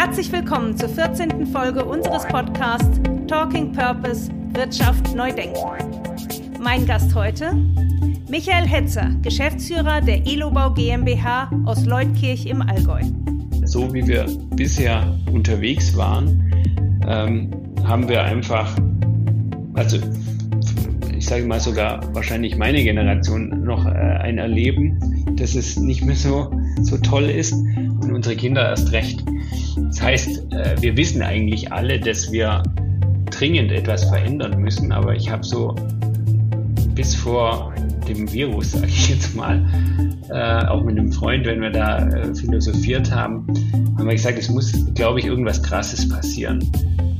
Herzlich willkommen zur 14. Folge unseres Podcasts Talking Purpose Wirtschaft neu denken. Mein Gast heute Michael Hetzer, Geschäftsführer der Elobau GmbH aus Leutkirch im Allgäu. So wie wir bisher unterwegs waren, ähm, haben wir einfach, also ich sage mal sogar wahrscheinlich meine Generation noch äh, ein Erleben, dass es nicht mehr so, so toll ist und unsere Kinder erst recht. Das heißt, äh, wir wissen eigentlich alle, dass wir dringend etwas verändern müssen, aber ich habe so bis vor dem Virus, sage ich jetzt mal, äh, auch mit einem Freund, wenn wir da äh, philosophiert haben, haben wir gesagt, es muss, glaube ich, irgendwas Krasses passieren.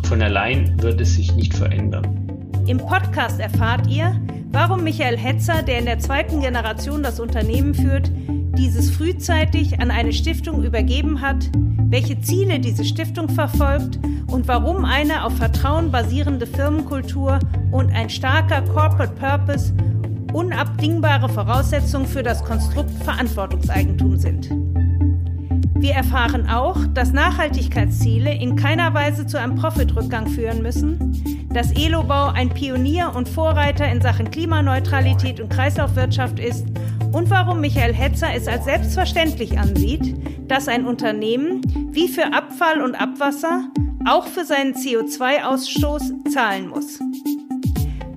Von allein wird es sich nicht verändern. Im Podcast erfahrt ihr, warum Michael Hetzer, der in der zweiten Generation das Unternehmen führt, dieses frühzeitig an eine Stiftung übergeben hat, welche Ziele diese Stiftung verfolgt und warum eine auf Vertrauen basierende Firmenkultur und ein starker Corporate Purpose unabdingbare Voraussetzungen für das Konstrukt Verantwortungseigentum sind. Wir erfahren auch, dass Nachhaltigkeitsziele in keiner Weise zu einem Profitrückgang führen müssen, dass Elobau ein Pionier und Vorreiter in Sachen Klimaneutralität und Kreislaufwirtschaft ist und warum Michael Hetzer es als selbstverständlich ansieht, dass ein Unternehmen wie für Abfall und Abwasser auch für seinen CO2-Ausstoß zahlen muss.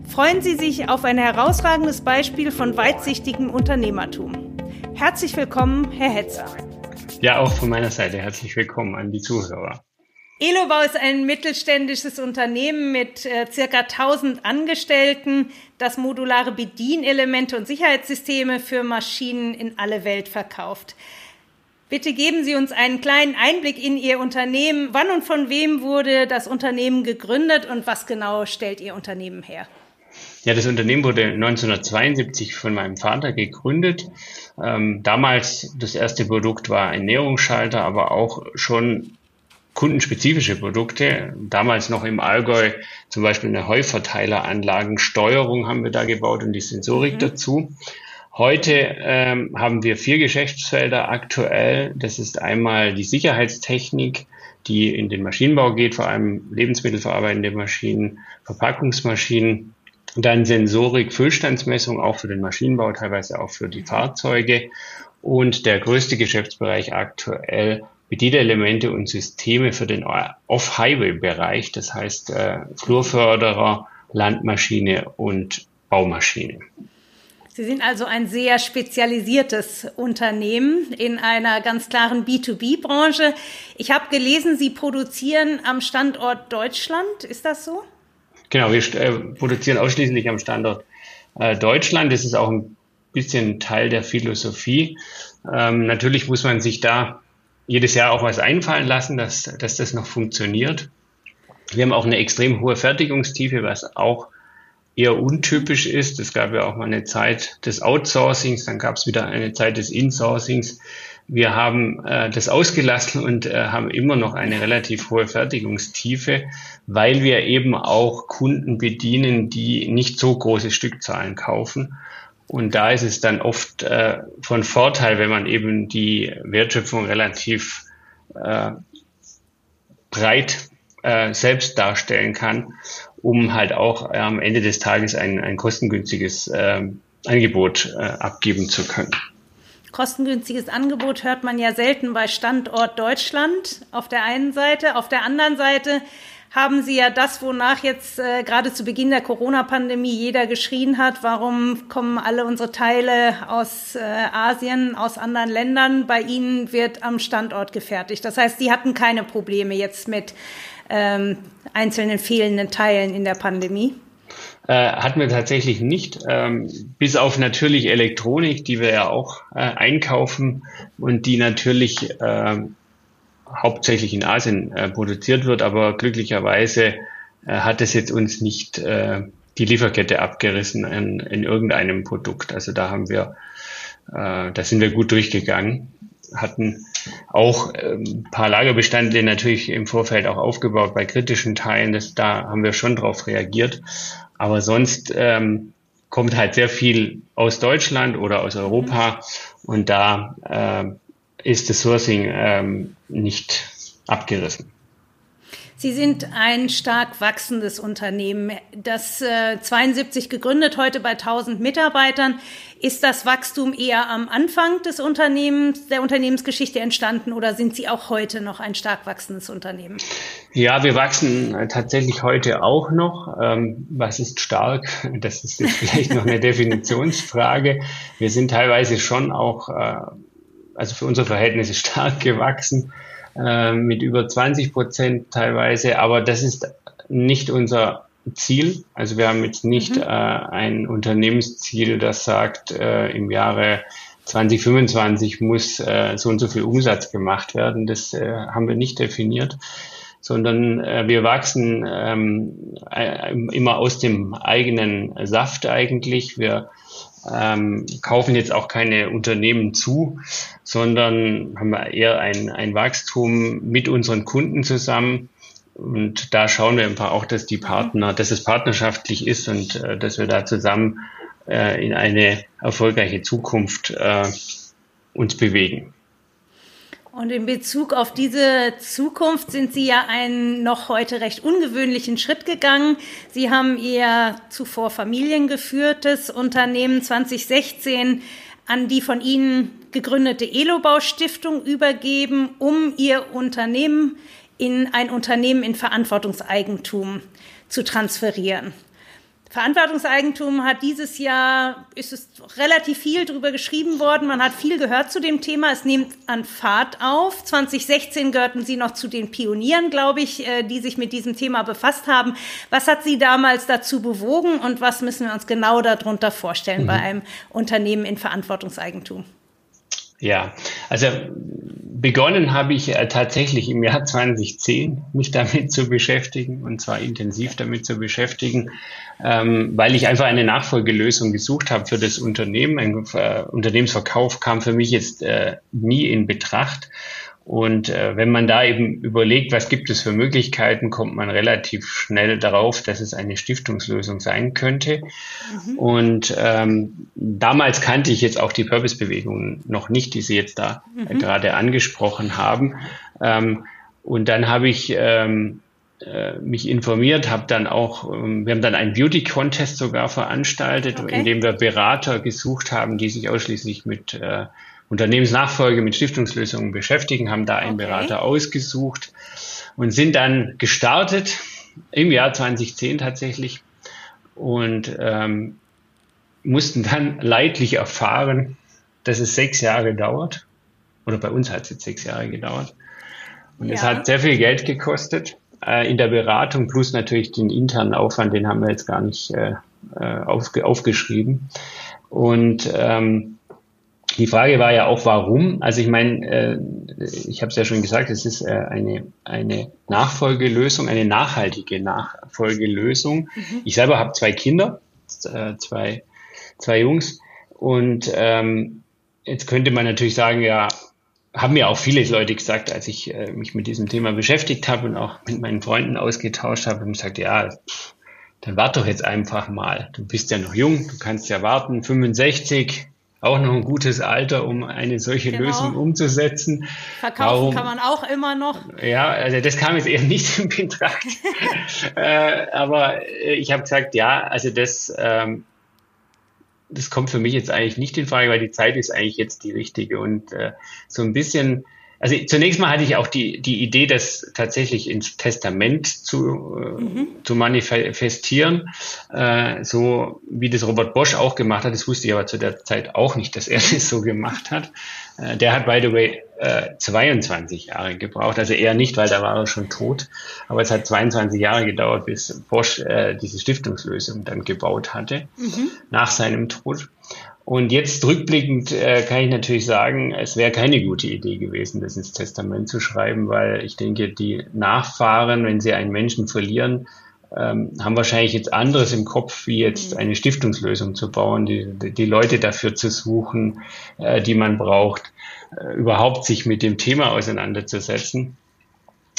Freuen Sie sich auf ein herausragendes Beispiel von weitsichtigem Unternehmertum. Herzlich willkommen, Herr Hetzer. Ja, auch von meiner Seite herzlich willkommen an die Zuhörer. Elobau ist ein mittelständisches Unternehmen mit äh, circa 1000 Angestellten, das modulare Bedienelemente und Sicherheitssysteme für Maschinen in alle Welt verkauft. Bitte geben Sie uns einen kleinen Einblick in Ihr Unternehmen. Wann und von wem wurde das Unternehmen gegründet und was genau stellt Ihr Unternehmen her? Ja, das Unternehmen wurde 1972 von meinem Vater gegründet. Ähm, damals das erste Produkt war ein Näherungsschalter, aber auch schon kundenspezifische Produkte. Damals noch im Allgäu zum Beispiel eine Heuverteileranlagensteuerung haben wir da gebaut und die Sensorik mhm. dazu. Heute ähm, haben wir vier Geschäftsfelder aktuell. Das ist einmal die Sicherheitstechnik, die in den Maschinenbau geht, vor allem lebensmittelverarbeitende Maschinen, Verpackungsmaschinen, dann Sensorik, Füllstandsmessung, auch für den Maschinenbau, teilweise auch für die Fahrzeuge. Und der größte Geschäftsbereich aktuell Bedienelemente und Systeme für den Off-Highway-Bereich, das heißt äh, Flurförderer, Landmaschine und Baumaschine. Sie sind also ein sehr spezialisiertes Unternehmen in einer ganz klaren B2B-Branche. Ich habe gelesen, Sie produzieren am Standort Deutschland. Ist das so? Genau, wir äh, produzieren ausschließlich am Standort äh, Deutschland. Das ist auch ein bisschen Teil der Philosophie. Ähm, natürlich muss man sich da jedes Jahr auch was einfallen lassen, dass, dass das noch funktioniert. Wir haben auch eine extrem hohe Fertigungstiefe, was auch eher untypisch ist. Es gab ja auch mal eine Zeit des Outsourcings, dann gab es wieder eine Zeit des Insourcings. Wir haben äh, das ausgelassen und äh, haben immer noch eine relativ hohe Fertigungstiefe, weil wir eben auch Kunden bedienen, die nicht so große Stückzahlen kaufen. Und da ist es dann oft äh, von Vorteil, wenn man eben die Wertschöpfung relativ äh, breit äh, selbst darstellen kann, um halt auch äh, am Ende des Tages ein, ein kostengünstiges äh, Angebot äh, abgeben zu können. Kostengünstiges Angebot hört man ja selten bei Standort Deutschland auf der einen Seite. Auf der anderen Seite haben Sie ja das, wonach jetzt äh, gerade zu Beginn der Corona-Pandemie jeder geschrien hat, warum kommen alle unsere Teile aus äh, Asien, aus anderen Ländern, bei Ihnen wird am Standort gefertigt. Das heißt, Sie hatten keine Probleme jetzt mit ähm, einzelnen fehlenden Teilen in der Pandemie. Äh, hatten wir tatsächlich nicht, ähm, bis auf natürlich Elektronik, die wir ja auch äh, einkaufen und die natürlich äh, hauptsächlich in Asien äh, produziert wird, aber glücklicherweise äh, hat es jetzt uns nicht äh, die Lieferkette abgerissen in, in irgendeinem Produkt. Also da haben wir, äh, da sind wir gut durchgegangen, hatten auch ein ähm, paar Lagerbestände natürlich im Vorfeld auch aufgebaut bei kritischen Teilen. Das, da haben wir schon drauf reagiert. Aber sonst ähm, kommt halt sehr viel aus Deutschland oder aus Europa und da äh, ist das Sourcing ähm, nicht abgerissen. Sie sind ein stark wachsendes Unternehmen. Das äh, 72 gegründet, heute bei 1000 Mitarbeitern. Ist das Wachstum eher am Anfang des Unternehmens, der Unternehmensgeschichte entstanden oder sind Sie auch heute noch ein stark wachsendes Unternehmen? Ja, wir wachsen äh, tatsächlich heute auch noch. Ähm, was ist stark? Das ist jetzt vielleicht noch eine Definitionsfrage. Wir sind teilweise schon auch, äh, also für unsere Verhältnisse stark gewachsen äh, mit über 20 Prozent teilweise, aber das ist nicht unser Ziel. Also wir haben jetzt nicht mhm. äh, ein Unternehmensziel, das sagt, äh, im Jahre 2025 muss äh, so und so viel Umsatz gemacht werden. Das äh, haben wir nicht definiert, sondern äh, wir wachsen ähm, äh, immer aus dem eigenen Saft eigentlich. Wir ähm, kaufen jetzt auch keine Unternehmen zu, sondern haben eher ein, ein Wachstum mit unseren Kunden zusammen. Und da schauen wir einfach auch, dass die Partner, dass es partnerschaftlich ist und äh, dass wir da zusammen äh, in eine erfolgreiche Zukunft äh, uns bewegen. Und in Bezug auf diese Zukunft sind Sie ja einen noch heute recht ungewöhnlichen Schritt gegangen. Sie haben Ihr zuvor familiengeführtes Unternehmen 2016 an die von Ihnen gegründete Elobau Stiftung übergeben, um Ihr Unternehmen in ein Unternehmen in Verantwortungseigentum zu transferieren. Verantwortungseigentum hat dieses Jahr, ist es relativ viel drüber geschrieben worden. Man hat viel gehört zu dem Thema. Es nimmt an Fahrt auf. 2016 gehörten Sie noch zu den Pionieren, glaube ich, äh, die sich mit diesem Thema befasst haben. Was hat Sie damals dazu bewogen und was müssen wir uns genau darunter vorstellen mhm. bei einem Unternehmen in Verantwortungseigentum? Ja, also begonnen habe ich äh, tatsächlich im Jahr 2010, mich damit zu beschäftigen und zwar intensiv damit zu beschäftigen, ähm, weil ich einfach eine Nachfolgelösung gesucht habe für das Unternehmen. Ein äh, Unternehmensverkauf kam für mich jetzt äh, nie in Betracht. Und äh, wenn man da eben überlegt, was gibt es für Möglichkeiten, kommt man relativ schnell darauf, dass es eine Stiftungslösung sein könnte. Mhm. Und ähm, damals kannte ich jetzt auch die Purpose-Bewegung noch nicht, die Sie jetzt da mhm. gerade angesprochen haben. Ähm, und dann habe ich ähm, äh, mich informiert, habe dann auch, ähm, wir haben dann einen Beauty Contest sogar veranstaltet, okay. in dem wir Berater gesucht haben, die sich ausschließlich mit äh, Unternehmensnachfolge mit Stiftungslösungen beschäftigen, haben da einen okay. Berater ausgesucht und sind dann gestartet im Jahr 2010 tatsächlich und ähm, mussten dann leidlich erfahren, dass es sechs Jahre dauert. Oder bei uns hat es jetzt sechs Jahre gedauert. Und ja. es hat sehr viel Geld gekostet äh, in der Beratung, plus natürlich den internen Aufwand, den haben wir jetzt gar nicht äh, äh aufge aufgeschrieben. Und ähm, die Frage war ja auch, warum. Also ich meine, äh, ich habe es ja schon gesagt, es ist äh, eine, eine Nachfolgelösung, eine nachhaltige Nachfolgelösung. Mhm. Ich selber habe zwei Kinder, äh, zwei, zwei Jungs. Und ähm, jetzt könnte man natürlich sagen, ja, haben mir auch viele Leute gesagt, als ich äh, mich mit diesem Thema beschäftigt habe und auch mit meinen Freunden ausgetauscht habe, haben gesagt, ja, dann warte doch jetzt einfach mal. Du bist ja noch jung, du kannst ja warten, 65, auch noch ein gutes Alter, um eine solche genau. Lösung umzusetzen. Verkaufen Warum? kann man auch immer noch. Ja, also das kam jetzt eher nicht in Betracht. äh, aber ich habe gesagt, ja, also das, ähm, das kommt für mich jetzt eigentlich nicht in Frage, weil die Zeit ist eigentlich jetzt die richtige. Und äh, so ein bisschen also zunächst mal hatte ich auch die, die Idee, das tatsächlich ins Testament zu, äh, mhm. zu manifestieren, äh, so wie das Robert Bosch auch gemacht hat. Das wusste ich aber zu der Zeit auch nicht, dass er das so gemacht hat. Äh, der hat, by the way, äh, 22 Jahre gebraucht. Also eher nicht, weil da war er schon tot. Aber es hat 22 Jahre gedauert, bis Bosch äh, diese Stiftungslösung dann gebaut hatte, mhm. nach seinem Tod. Und jetzt rückblickend äh, kann ich natürlich sagen, es wäre keine gute Idee gewesen, das ins Testament zu schreiben, weil ich denke, die Nachfahren, wenn sie einen Menschen verlieren, ähm, haben wahrscheinlich jetzt anderes im Kopf, wie jetzt mhm. eine Stiftungslösung zu bauen, die, die Leute dafür zu suchen, äh, die man braucht, äh, überhaupt sich mit dem Thema auseinanderzusetzen.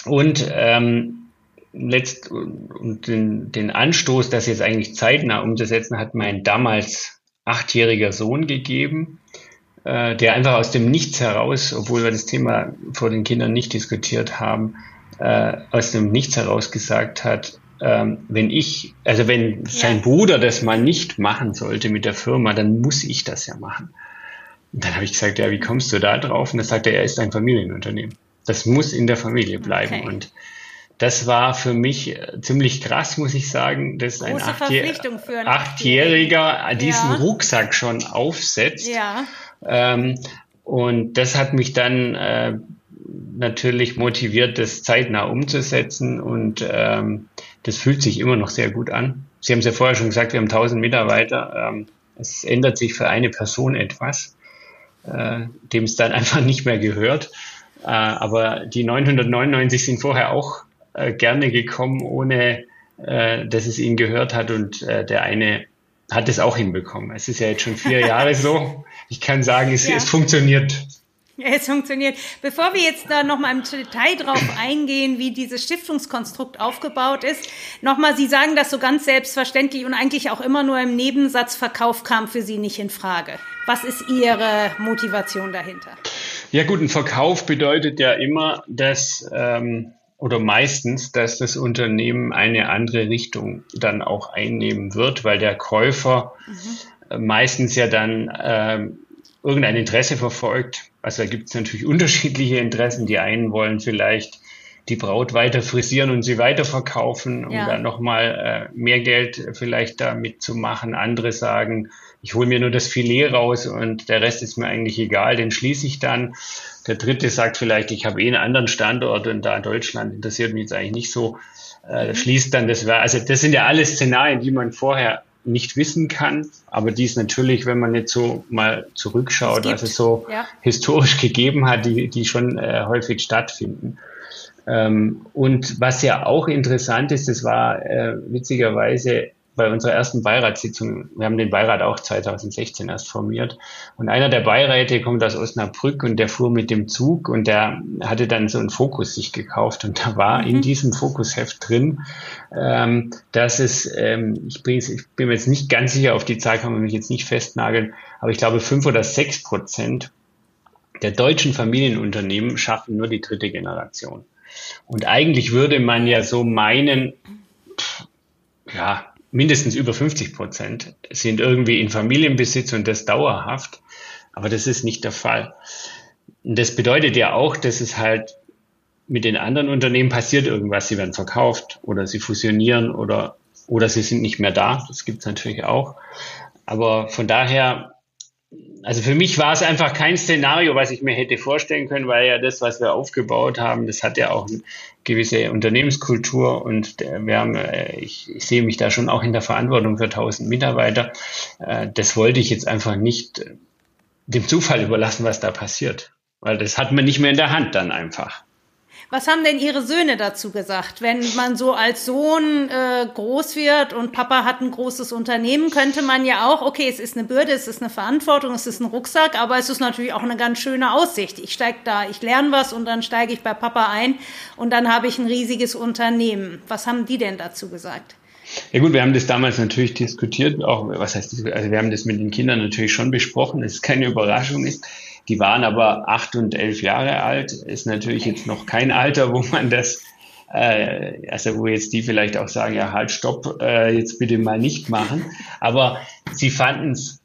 Und ähm, letzt und den, den Anstoß, das jetzt eigentlich zeitnah umzusetzen, hat mein damals achtjähriger Sohn gegeben. äh, der einfach aus dem Nichts heraus, obwohl wir das Thema vor den Kindern nicht diskutiert haben, äh, aus dem Nichts heraus gesagt hat, ähm, wenn ich, also wenn sein ja. Bruder das mal nicht machen sollte mit der Firma, dann muss ich das ja machen. Und dann habe ich gesagt, ja, wie kommst du da drauf? Und dann sagt er, er ist ein Familienunternehmen. Das muss in der Familie bleiben. Okay. Und das war für mich äh, ziemlich krass, muss ich sagen, dass ein Achtjähr Achtjähriger diesen ja. Rucksack schon aufsetzt. Ja. Ähm, und das hat mich dann äh, natürlich motiviert, das zeitnah umzusetzen und ähm, das fühlt sich immer noch sehr gut an. Sie haben es ja vorher schon gesagt, wir haben 1000 Mitarbeiter. Ähm, es ändert sich für eine Person etwas, äh, dem es dann einfach nicht mehr gehört. Äh, aber die 999 sind vorher auch äh, gerne gekommen, ohne äh, dass es ihnen gehört hat und äh, der eine hat es auch hinbekommen. Es ist ja jetzt schon vier Jahre so. Ich kann sagen, es, ja. es funktioniert. Es funktioniert. Bevor wir jetzt da nochmal im Detail drauf eingehen, wie dieses Stiftungskonstrukt aufgebaut ist, nochmal, Sie sagen das so ganz selbstverständlich und eigentlich auch immer nur im Nebensatz, Verkauf kam für Sie nicht in Frage. Was ist Ihre Motivation dahinter? Ja gut, ein Verkauf bedeutet ja immer, dass ähm, oder meistens, dass das Unternehmen eine andere Richtung dann auch einnehmen wird, weil der Käufer mhm. meistens ja dann äh, irgendein Interesse verfolgt. Also da gibt es natürlich unterschiedliche Interessen. Die einen wollen vielleicht die Braut weiter frisieren und sie weiterverkaufen, um ja. dann nochmal äh, mehr Geld vielleicht damit zu machen. Andere sagen, ich hole mir nur das Filet raus und der Rest ist mir eigentlich egal, den schließe ich dann. Der dritte sagt vielleicht, ich habe eh einen anderen Standort und da in Deutschland interessiert mich jetzt eigentlich nicht so. Äh, mhm. schließt dann das, also das sind ja alle Szenarien, die man vorher nicht wissen kann, aber die es natürlich, wenn man jetzt so mal zurückschaut, also so ja. historisch gegeben hat, die, die schon äh, häufig stattfinden. Ähm, und was ja auch interessant ist, das war äh, witzigerweise bei unserer ersten Beiratssitzung, wir haben den Beirat auch 2016 erst formiert, und einer der Beiräte kommt aus Osnabrück und der fuhr mit dem Zug und der hatte dann so einen Fokus sich gekauft und da war mhm. in diesem Fokusheft drin, ähm, dass es, ähm, ich, bin, ich bin mir jetzt nicht ganz sicher, auf die Zahl kann man mich jetzt nicht festnageln, aber ich glaube fünf oder sechs Prozent der deutschen Familienunternehmen schaffen nur die dritte Generation. Und eigentlich würde man ja so meinen, ja, mindestens über 50 Prozent sind irgendwie in Familienbesitz und das dauerhaft. Aber das ist nicht der Fall. Und das bedeutet ja auch, dass es halt mit den anderen Unternehmen passiert irgendwas. Sie werden verkauft oder sie fusionieren oder, oder sie sind nicht mehr da. Das gibt es natürlich auch. Aber von daher also für mich war es einfach kein Szenario, was ich mir hätte vorstellen können, weil ja das, was wir aufgebaut haben, das hat ja auch eine gewisse Unternehmenskultur und äh, wir haben, äh, ich, ich sehe mich da schon auch in der Verantwortung für 1000 Mitarbeiter. Äh, das wollte ich jetzt einfach nicht dem Zufall überlassen, was da passiert, weil das hat man nicht mehr in der Hand dann einfach. Was haben denn Ihre Söhne dazu gesagt? Wenn man so als Sohn äh, groß wird und Papa hat ein großes Unternehmen, könnte man ja auch, okay, es ist eine Bürde, es ist eine Verantwortung, es ist ein Rucksack, aber es ist natürlich auch eine ganz schöne Aussicht. Ich steige da, ich lerne was und dann steige ich bei Papa ein und dann habe ich ein riesiges Unternehmen. Was haben die denn dazu gesagt? Ja gut, wir haben das damals natürlich diskutiert, auch was heißt, also wir haben das mit den Kindern natürlich schon besprochen, dass es keine Überraschung ist. Die waren aber acht und elf Jahre alt. Ist natürlich jetzt noch kein Alter, wo man das, äh, also wo jetzt die vielleicht auch sagen, ja, halt, stopp, äh, jetzt bitte mal nicht machen. Aber sie fanden es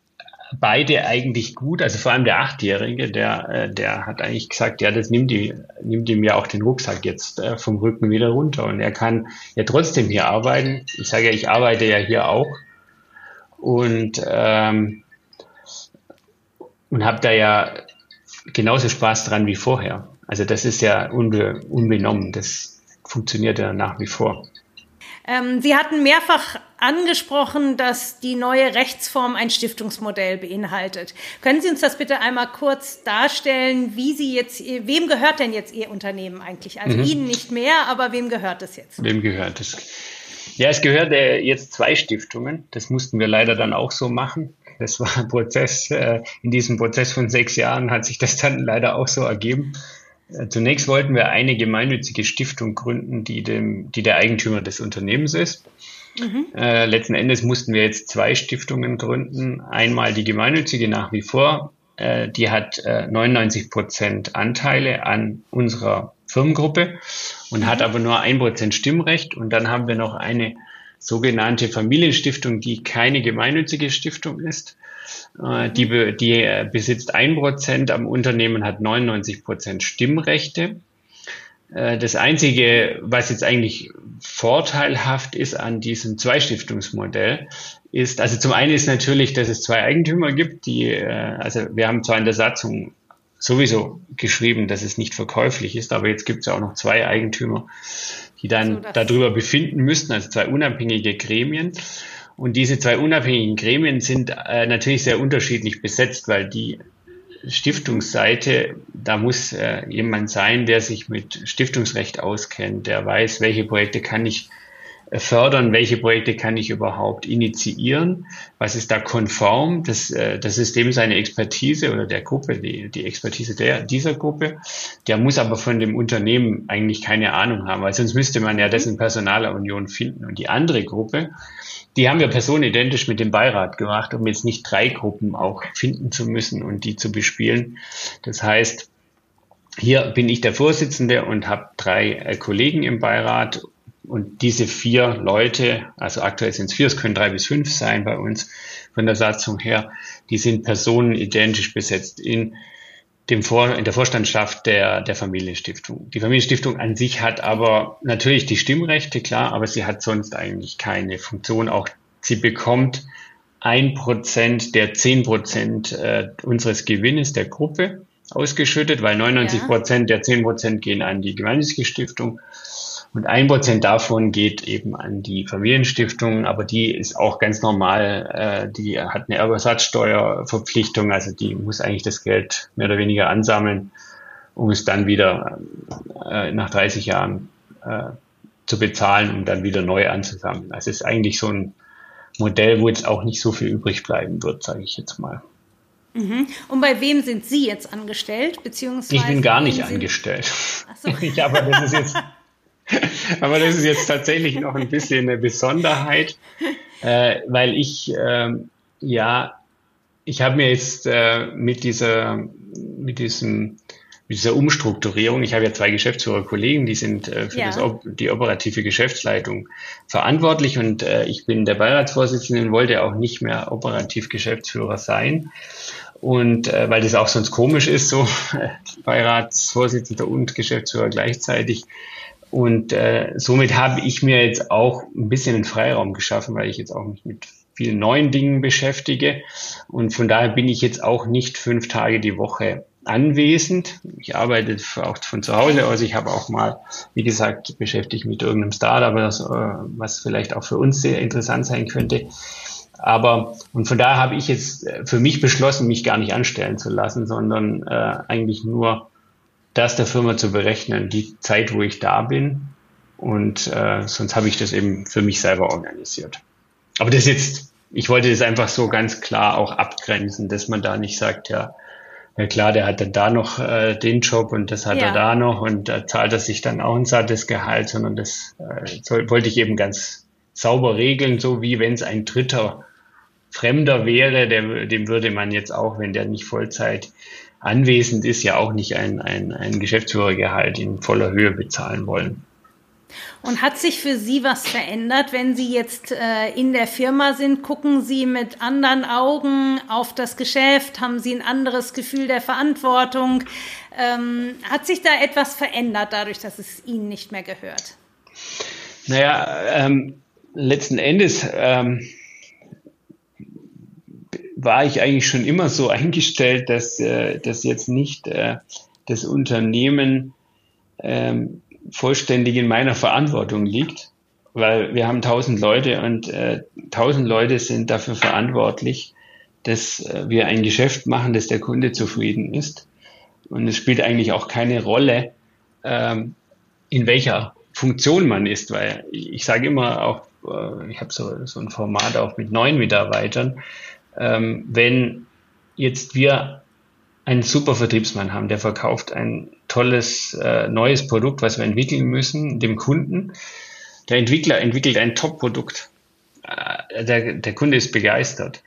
beide eigentlich gut. Also vor allem der Achtjährige, der, äh, der hat eigentlich gesagt, ja, das nimmt, die, nimmt ihm ja auch den Rucksack jetzt äh, vom Rücken wieder runter. Und er kann ja trotzdem hier arbeiten. Ich sage ja, ich arbeite ja hier auch. Und ähm, und habe da ja genauso Spaß dran wie vorher. Also das ist ja unbe unbenommen, das funktioniert ja nach wie vor. Ähm, Sie hatten mehrfach angesprochen, dass die neue Rechtsform ein Stiftungsmodell beinhaltet. Können Sie uns das bitte einmal kurz darstellen, wie Sie jetzt, wem gehört denn jetzt Ihr Unternehmen eigentlich? Also mhm. Ihnen nicht mehr, aber wem gehört es jetzt? Wem gehört es? Ja, es gehört äh, jetzt zwei Stiftungen. Das mussten wir leider dann auch so machen. Das war ein Prozess. Äh, in diesem Prozess von sechs Jahren hat sich das dann leider auch so ergeben. Äh, zunächst wollten wir eine gemeinnützige Stiftung gründen, die, dem, die der Eigentümer des Unternehmens ist. Mhm. Äh, letzten Endes mussten wir jetzt zwei Stiftungen gründen. Einmal die gemeinnützige nach wie vor äh, die hat äh, 99 Prozent Anteile an unserer Firmengruppe und hat mhm. aber nur ein Prozent Stimmrecht. Und dann haben wir noch eine sogenannte Familienstiftung, die keine gemeinnützige Stiftung ist. Äh, die, mhm. die äh, besitzt ein Prozent am Unternehmen, hat 99 Prozent Stimmrechte. Äh, das Einzige, was jetzt eigentlich vorteilhaft ist an diesem Zweistiftungsmodell, ist, also zum einen ist natürlich, dass es zwei Eigentümer gibt, die, also wir haben zwar in der Satzung sowieso geschrieben, dass es nicht verkäuflich ist, aber jetzt gibt es ja auch noch zwei Eigentümer, die dann so, darüber befinden müssten, also zwei unabhängige Gremien. Und diese zwei unabhängigen Gremien sind äh, natürlich sehr unterschiedlich besetzt, weil die Stiftungsseite, da muss äh, jemand sein, der sich mit Stiftungsrecht auskennt, der weiß, welche Projekte kann ich fördern, welche Projekte kann ich überhaupt initiieren, was ist da konform, das, äh, das System ist eine Expertise oder der Gruppe, die, die Expertise der, dieser Gruppe, der muss aber von dem Unternehmen eigentlich keine Ahnung haben, weil sonst müsste man ja das in Personalerunion finden. Und die andere Gruppe, die haben wir personenidentisch mit dem Beirat gemacht, um jetzt nicht drei Gruppen auch finden zu müssen und die zu bespielen. Das heißt, hier bin ich der Vorsitzende und habe drei äh, Kollegen im Beirat und diese vier Leute, also aktuell sind es vier, es können drei bis fünf sein bei uns von der Satzung her, die sind personenidentisch besetzt in dem Vor in der Vorstandschaft der, der Familienstiftung. Die Familienstiftung an sich hat aber natürlich die Stimmrechte, klar, aber sie hat sonst eigentlich keine Funktion. Auch sie bekommt ein Prozent der zehn Prozent äh, unseres Gewinnes der Gruppe ausgeschüttet, weil 99 Prozent ja. der zehn Prozent gehen an die gemeinnützige Stiftung und ein Prozent davon geht eben an die Familienstiftung, aber die ist auch ganz normal, äh, die hat eine Ersatzsteuerverpflichtung, also die muss eigentlich das Geld mehr oder weniger ansammeln, um es dann wieder äh, nach 30 Jahren äh, zu bezahlen und dann wieder neu anzusammeln. Also es ist eigentlich so ein Modell, wo jetzt auch nicht so viel übrig bleiben wird, sage ich jetzt mal. Mhm. Und bei wem sind Sie jetzt angestellt? Beziehungsweise ich bin gar nicht angestellt. Ach so. ich, aber das ist jetzt Aber das ist jetzt tatsächlich noch ein bisschen eine Besonderheit, äh, weil ich, äh, ja, ich habe mir jetzt äh, mit dieser, mit diesem, mit dieser Umstrukturierung, ich habe ja zwei Geschäftsführerkollegen, die sind äh, für ja. das, die operative Geschäftsleitung verantwortlich und äh, ich bin der Beiratsvorsitzende und wollte auch nicht mehr operativ Geschäftsführer sein. Und äh, weil das auch sonst komisch ist, so Beiratsvorsitzender und Geschäftsführer gleichzeitig. Und äh, somit habe ich mir jetzt auch ein bisschen einen Freiraum geschaffen, weil ich jetzt auch mich mit vielen neuen Dingen beschäftige. Und von daher bin ich jetzt auch nicht fünf Tage die Woche anwesend. Ich arbeite auch von zu Hause aus. Ich habe auch mal, wie gesagt, beschäftigt mit irgendeinem Startup, das, äh, was vielleicht auch für uns sehr interessant sein könnte. Aber und von daher habe ich jetzt äh, für mich beschlossen, mich gar nicht anstellen zu lassen, sondern äh, eigentlich nur das der Firma zu berechnen, die Zeit, wo ich da bin. Und äh, sonst habe ich das eben für mich selber organisiert. Aber das jetzt, ich wollte das einfach so ganz klar auch abgrenzen, dass man da nicht sagt, ja, ja klar, der hat dann da noch äh, den Job und das hat ja. er da noch und da zahlt er sich dann auch ein sattes Gehalt, sondern das äh, soll, wollte ich eben ganz sauber regeln, so wie wenn es ein dritter Fremder wäre, der, dem würde man jetzt auch, wenn der nicht Vollzeit anwesend ist, ja auch nicht ein, ein, ein Geschäftsführergehalt in voller Höhe bezahlen wollen. Und hat sich für Sie was verändert, wenn Sie jetzt äh, in der Firma sind? Gucken Sie mit anderen Augen auf das Geschäft? Haben Sie ein anderes Gefühl der Verantwortung? Ähm, hat sich da etwas verändert dadurch, dass es Ihnen nicht mehr gehört? Naja, ähm, letzten Endes ähm, war ich eigentlich schon immer so eingestellt, dass, äh, dass jetzt nicht äh, das Unternehmen ähm, vollständig in meiner Verantwortung liegt, weil wir haben tausend Leute und äh, tausend Leute sind dafür verantwortlich, dass wir ein Geschäft machen, dass der Kunde zufrieden ist. Und es spielt eigentlich auch keine Rolle, ähm, in welcher Funktion man ist, weil ich sage immer auch, ich habe so, so ein Format auch mit neuen Mitarbeitern, ähm, wenn jetzt wir einen super Vertriebsmann haben, der verkauft ein tolles äh, neues Produkt, was wir entwickeln müssen, dem Kunden. Der Entwickler entwickelt ein Top-Produkt. Äh, der, der Kunde ist begeistert.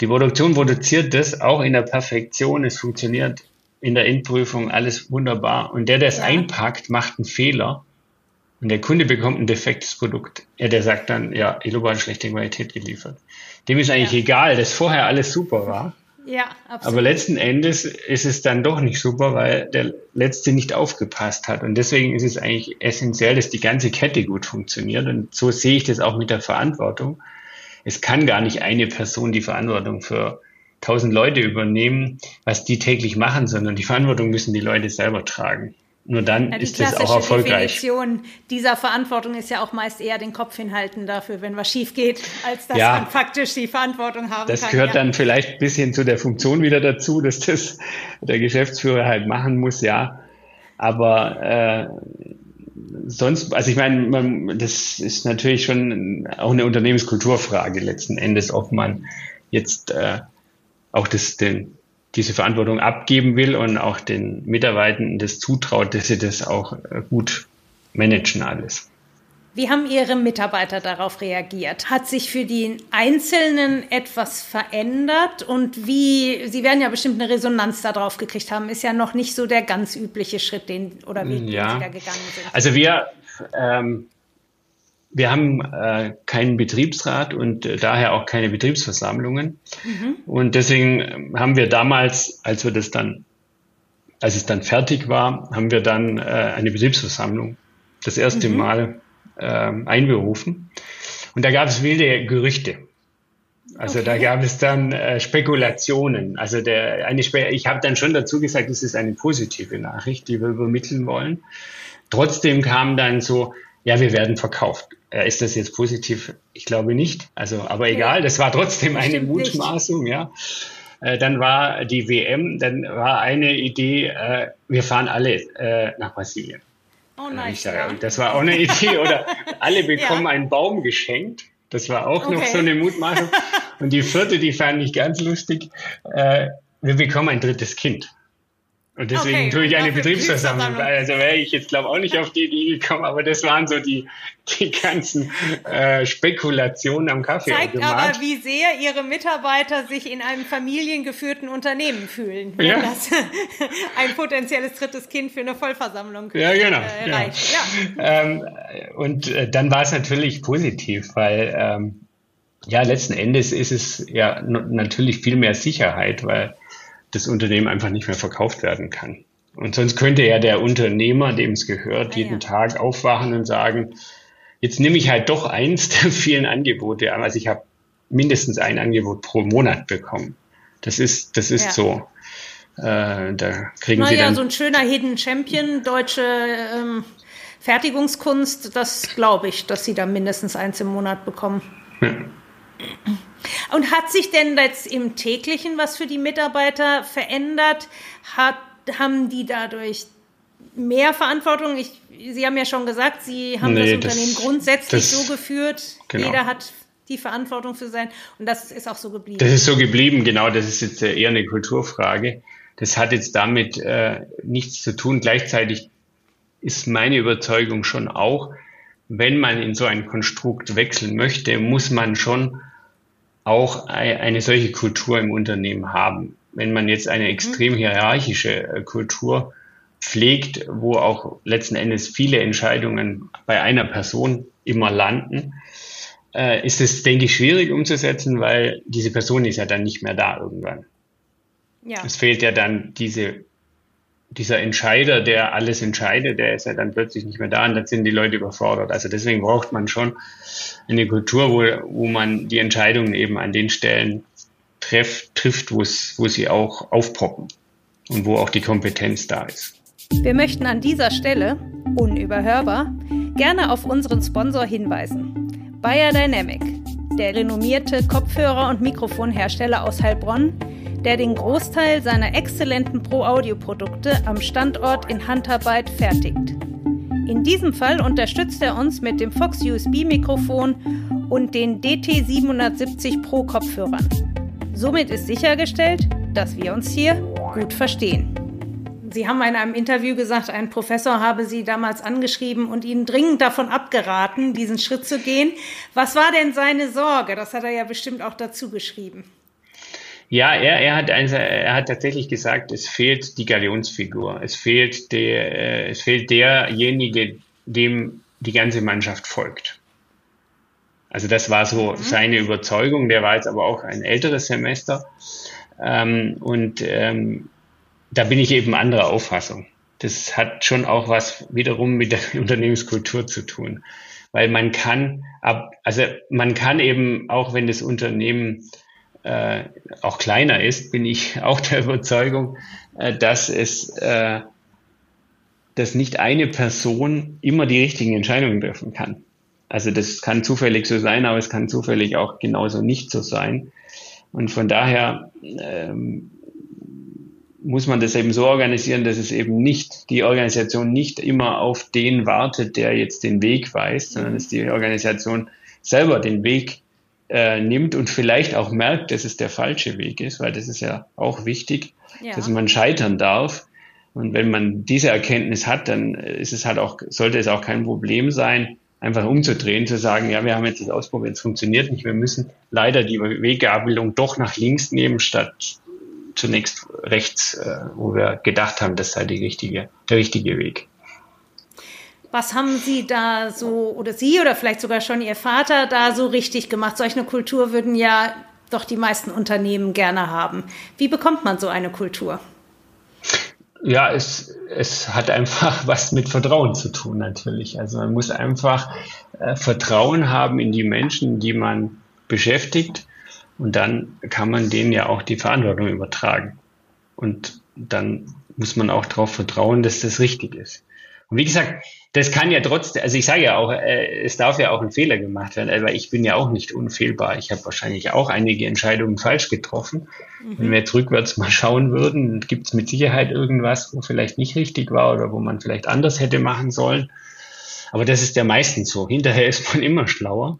Die Produktion produziert das auch in der Perfektion. Es funktioniert in der Endprüfung alles wunderbar. Und der, der es ja. einpackt, macht einen Fehler. Und der Kunde bekommt ein defektes Produkt. Ja, der sagt dann, ja, Eloba hat schlechte Qualität geliefert. Dem ist eigentlich ja. egal, dass vorher alles super war. Ja, absolut. Aber letzten Endes ist es dann doch nicht super, weil der Letzte nicht aufgepasst hat. Und deswegen ist es eigentlich essentiell, dass die ganze Kette gut funktioniert. Und so sehe ich das auch mit der Verantwortung. Es kann gar nicht eine Person die Verantwortung für tausend Leute übernehmen, was die täglich machen, sondern die Verantwortung müssen die Leute selber tragen. Nur dann ja, ist es auch erfolgreich. Die Definition dieser Verantwortung ist ja auch meist eher den Kopf hinhalten dafür, wenn was schief geht, als dass ja, man faktisch die Verantwortung haben das kann. Das gehört ja. dann vielleicht ein bisschen zu der Funktion wieder dazu, dass das der Geschäftsführer halt machen muss, ja. Aber äh, sonst, also ich meine, man, das ist natürlich schon auch eine Unternehmenskulturfrage letzten Endes, ob man jetzt äh, auch das, den, diese Verantwortung abgeben will und auch den Mitarbeitern das zutraut, dass sie das auch äh, gut managen alles. Wie haben Ihre Mitarbeiter darauf reagiert? Hat sich für die Einzelnen etwas verändert? Und wie, Sie werden ja bestimmt eine Resonanz darauf gekriegt haben, ist ja noch nicht so der ganz übliche Schritt, den oder Weg, ja. Sie da gegangen sind. Also wir ähm, wir haben äh, keinen Betriebsrat und äh, daher auch keine Betriebsversammlungen. Mhm. Und deswegen ähm, haben wir damals, als wir das dann, als es dann fertig war, haben wir dann äh, eine Betriebsversammlung das erste mhm. Mal äh, einberufen. Und da gab es wilde Gerüchte. Also okay. da gab es dann äh, Spekulationen. Also der eine Spe ich habe dann schon dazu gesagt, es ist eine positive Nachricht, die wir übermitteln wollen. Trotzdem kam dann so, ja, wir werden verkauft. Äh, ist das jetzt positiv? Ich glaube nicht. Also, aber egal, das war trotzdem eine Mutmaßung, ja. Äh, dann war die WM, dann war eine Idee, äh, wir fahren alle nach Brasilien. Oh nein. Ja. Das war auch eine Idee. Oder alle bekommen ja. einen Baum geschenkt. Das war auch okay. noch so eine Mutmaßung. Und die vierte, die fand ich ganz lustig. Wir bekommen ein drittes Kind. Und deswegen okay, tue ich eine Betriebsversammlung. Also wäre ich jetzt, glaube auch nicht auf die Idee gekommen, aber das waren so die, die ganzen äh, Spekulationen am Kaffee. Zeigt aber, wie sehr Ihre Mitarbeiter sich in einem familiengeführten Unternehmen fühlen, wenn ja. das ein potenzielles drittes Kind für eine Vollversammlung ja, genau, äh, reicht. Ja. Ähm, und äh, dann war es natürlich positiv, weil ähm, ja, letzten Endes ist es ja natürlich viel mehr Sicherheit, weil das Unternehmen einfach nicht mehr verkauft werden kann. Und sonst könnte ja der Unternehmer, dem es gehört, ah, jeden ja. Tag aufwachen und sagen, jetzt nehme ich halt doch eins der vielen Angebote an. Also ich habe mindestens ein Angebot pro Monat bekommen. Das ist, das ist ja. so. Äh, da kriegen naja, Sie dann so ein schöner Hidden Champion, deutsche ähm, Fertigungskunst, das glaube ich, dass Sie da mindestens eins im Monat bekommen. Ja. Und hat sich denn jetzt im täglichen was für die Mitarbeiter verändert? Hat, haben die dadurch mehr Verantwortung? Ich, Sie haben ja schon gesagt, Sie haben nee, das Unternehmen das, grundsätzlich das, so geführt. Genau. Jeder hat die Verantwortung für sein und das ist auch so geblieben. Das ist so geblieben, genau. Das ist jetzt eher eine Kulturfrage. Das hat jetzt damit äh, nichts zu tun. Gleichzeitig ist meine Überzeugung schon auch, wenn man in so ein Konstrukt wechseln möchte, muss man schon auch eine solche Kultur im Unternehmen haben. Wenn man jetzt eine extrem hierarchische äh, Kultur pflegt, wo auch letzten Endes viele Entscheidungen bei einer Person immer landen, äh, ist es, denke ich, schwierig umzusetzen, weil diese Person ist ja dann nicht mehr da irgendwann. Ja. Es fehlt ja dann diese dieser Entscheider, der alles entscheidet, der ist ja dann plötzlich nicht mehr da und dann sind die Leute überfordert. Also deswegen braucht man schon eine Kultur, wo, wo man die Entscheidungen eben an den Stellen treff, trifft, wo sie auch aufpoppen und wo auch die Kompetenz da ist. Wir möchten an dieser Stelle, unüberhörbar, gerne auf unseren Sponsor hinweisen. Bayer Dynamic, der renommierte Kopfhörer- und Mikrofonhersteller aus Heilbronn, der den Großteil seiner exzellenten Pro-Audio-Produkte am Standort in Handarbeit fertigt. In diesem Fall unterstützt er uns mit dem Fox USB-Mikrofon und den DT770 Pro Kopfhörern. Somit ist sichergestellt, dass wir uns hier gut verstehen. Sie haben in einem Interview gesagt, ein Professor habe Sie damals angeschrieben und Ihnen dringend davon abgeraten, diesen Schritt zu gehen. Was war denn seine Sorge? Das hat er ja bestimmt auch dazu geschrieben. Ja, er, er, hat also, er hat tatsächlich gesagt, es fehlt die Galionsfigur. Es fehlt, der, äh, es fehlt derjenige, dem die ganze Mannschaft folgt. Also das war so mhm. seine Überzeugung. Der war jetzt aber auch ein älteres Semester. Ähm, und ähm, da bin ich eben anderer Auffassung. Das hat schon auch was wiederum mit der Unternehmenskultur zu tun. Weil man kann, ab, also man kann eben, auch wenn das Unternehmen äh, auch kleiner ist, bin ich auch der Überzeugung, äh, dass es äh, dass nicht eine Person immer die richtigen Entscheidungen treffen kann. Also das kann zufällig so sein, aber es kann zufällig auch genauso nicht so sein. Und von daher ähm, muss man das eben so organisieren, dass es eben nicht, die Organisation nicht immer auf den wartet, der jetzt den Weg weist, sondern dass die Organisation selber den Weg äh, nimmt und vielleicht auch merkt, dass es der falsche Weg ist, weil das ist ja auch wichtig, ja. dass man scheitern darf. Und wenn man diese Erkenntnis hat, dann ist es halt auch, sollte es auch kein Problem sein, einfach umzudrehen, zu sagen, ja, wir haben jetzt das ausprobiert, es funktioniert nicht, wir müssen leider die Weggabelung doch nach links nehmen, statt zunächst rechts, äh, wo wir gedacht haben, das sei die richtige, der richtige Weg. Was haben Sie da so, oder Sie oder vielleicht sogar schon Ihr Vater da so richtig gemacht? Solch eine Kultur würden ja doch die meisten Unternehmen gerne haben. Wie bekommt man so eine Kultur? Ja, es, es hat einfach was mit Vertrauen zu tun, natürlich. Also man muss einfach äh, Vertrauen haben in die Menschen, die man beschäftigt. Und dann kann man denen ja auch die Verantwortung übertragen. Und dann muss man auch darauf vertrauen, dass das richtig ist. Und wie gesagt, das kann ja trotzdem, also ich sage ja auch, äh, es darf ja auch ein Fehler gemacht werden, aber ich bin ja auch nicht unfehlbar. Ich habe wahrscheinlich auch einige Entscheidungen falsch getroffen. Mhm. Wenn wir jetzt rückwärts mal schauen würden, gibt es mit Sicherheit irgendwas, wo vielleicht nicht richtig war oder wo man vielleicht anders hätte machen sollen. Aber das ist ja meistens so. Hinterher ist man immer schlauer.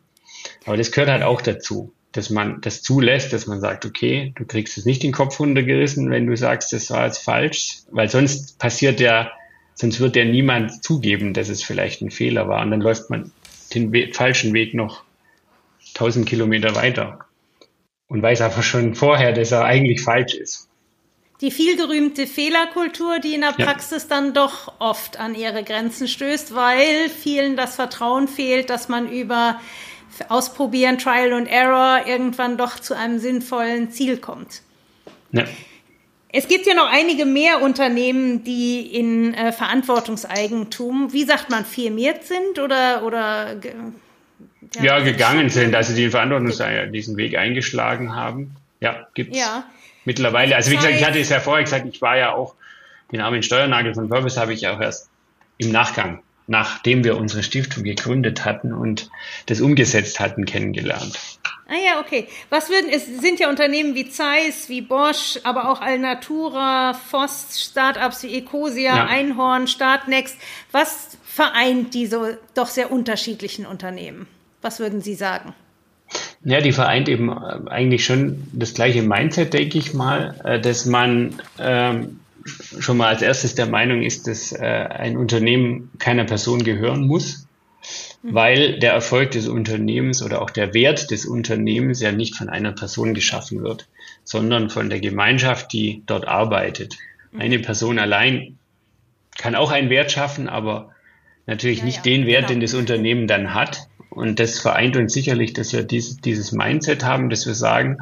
Aber das gehört halt auch dazu, dass man das zulässt, dass man sagt, okay, du kriegst es nicht den Kopf runtergerissen, wenn du sagst, das war jetzt falsch, weil sonst passiert ja Sonst wird ja niemand zugeben, dass es vielleicht ein Fehler war. Und dann läuft man den We falschen Weg noch 1000 Kilometer weiter und weiß aber schon vorher, dass er eigentlich falsch ist. Die vielgerühmte Fehlerkultur, die in der Praxis ja. dann doch oft an ihre Grenzen stößt, weil vielen das Vertrauen fehlt, dass man über Ausprobieren, Trial und Error irgendwann doch zu einem sinnvollen Ziel kommt. Ja. Es gibt ja noch einige mehr Unternehmen, die in äh, Verantwortungseigentum, wie sagt man, firmiert sind oder, oder ja, ja gegangen sind, also die Verantwortung diesen Weg eingeschlagen haben. Ja, gibt's ja. mittlerweile. Also wie gesagt, ich hatte es ja vorher gesagt, ich war ja auch den Armin Steuernagel von Purpose habe ich auch erst im Nachgang, nachdem wir unsere Stiftung gegründet hatten und das umgesetzt hatten, kennengelernt. Ah ja, okay. Was würden, es sind ja Unternehmen wie Zeiss, wie Bosch, aber auch Alnatura, Voss, Startups wie Ecosia, ja. Einhorn, Startnext. Was vereint diese doch sehr unterschiedlichen Unternehmen? Was würden Sie sagen? Ja, die vereint eben äh, eigentlich schon das gleiche Mindset, denke ich mal, äh, dass man ähm, schon mal als erstes der Meinung ist, dass äh, ein Unternehmen keiner Person gehören muss, weil der Erfolg des Unternehmens oder auch der Wert des Unternehmens ja nicht von einer Person geschaffen wird, sondern von der Gemeinschaft, die dort arbeitet. Mhm. Eine Person allein kann auch einen Wert schaffen, aber natürlich ja, nicht ja, den Wert, genau. den das Unternehmen dann hat. Und das vereint uns sicherlich, dass wir dieses, dieses Mindset haben, dass wir sagen,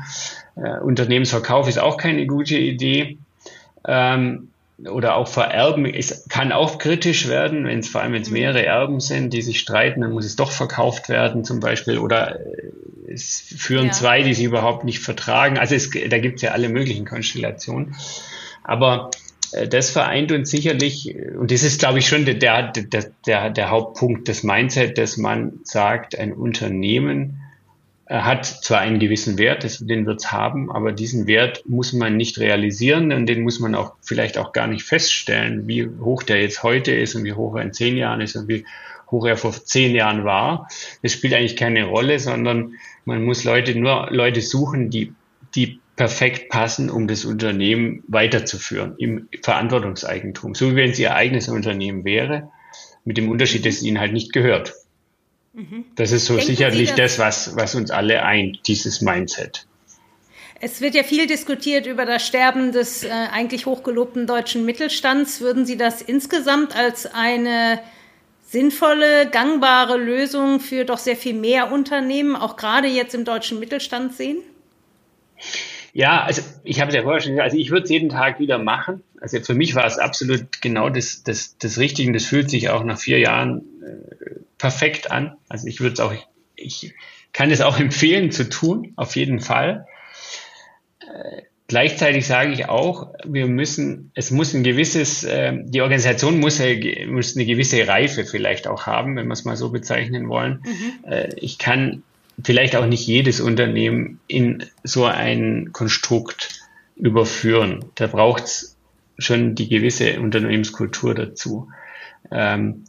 äh, Unternehmensverkauf ist auch keine gute Idee. Ähm, oder auch vererben, es kann auch kritisch werden, wenn es vor allem jetzt mhm. mehrere Erben sind, die sich streiten, dann muss es doch verkauft werden zum Beispiel oder äh, es führen ja. zwei, die sich überhaupt nicht vertragen. Also es, da gibt es ja alle möglichen Konstellationen. Aber äh, das vereint uns sicherlich, und das ist, glaube ich, schon der, der, der, der Hauptpunkt des Mindset, dass man sagt, ein Unternehmen hat zwar einen gewissen Wert, den wird es haben, aber diesen Wert muss man nicht realisieren und den muss man auch vielleicht auch gar nicht feststellen, wie hoch der jetzt heute ist und wie hoch er in zehn Jahren ist und wie hoch er vor zehn Jahren war. Das spielt eigentlich keine Rolle, sondern man muss Leute nur Leute suchen, die, die perfekt passen, um das Unternehmen weiterzuführen im Verantwortungseigentum, so wie wenn es ihr eigenes Unternehmen wäre, mit dem Unterschied, dass es ihnen halt nicht gehört. Mhm. Das ist so Denken sicherlich das, was, was uns alle eint, dieses Mindset. Es wird ja viel diskutiert über das Sterben des äh, eigentlich hochgelobten deutschen Mittelstands. Würden Sie das insgesamt als eine sinnvolle, gangbare Lösung für doch sehr viel mehr Unternehmen, auch gerade jetzt im deutschen Mittelstand sehen? Ja, also ich habe es ja vorher schon gesagt, also ich würde es jeden Tag wieder machen. Also für mich war es absolut genau das, das, das Richtige. Das fühlt sich auch nach vier Jahren äh, perfekt an. Also ich würde es auch, ich kann es auch empfehlen zu tun, auf jeden Fall. Äh, gleichzeitig sage ich auch, wir müssen, es muss ein gewisses, äh, die Organisation muss, muss eine gewisse Reife vielleicht auch haben, wenn wir es mal so bezeichnen wollen. Mhm. Äh, ich kann vielleicht auch nicht jedes Unternehmen in so ein Konstrukt überführen. Da braucht es schon die gewisse Unternehmenskultur dazu. Ähm,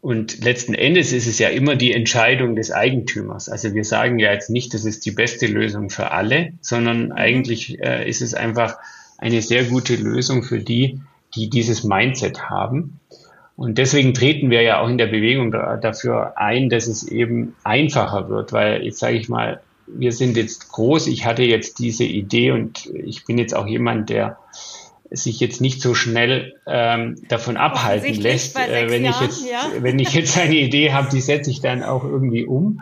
und letzten Endes ist es ja immer die Entscheidung des Eigentümers. Also wir sagen ja jetzt nicht, das ist die beste Lösung für alle, sondern mhm. eigentlich äh, ist es einfach eine sehr gute Lösung für die, die dieses Mindset haben. Und deswegen treten wir ja auch in der Bewegung da, dafür ein, dass es eben einfacher wird, weil jetzt sage ich mal, wir sind jetzt groß, ich hatte jetzt diese Idee und ich bin jetzt auch jemand, der sich jetzt nicht so schnell ähm, davon abhalten lässt. Äh, wenn, Jahren, ich jetzt, ja. wenn ich jetzt eine Idee habe, die setze ich dann auch irgendwie um.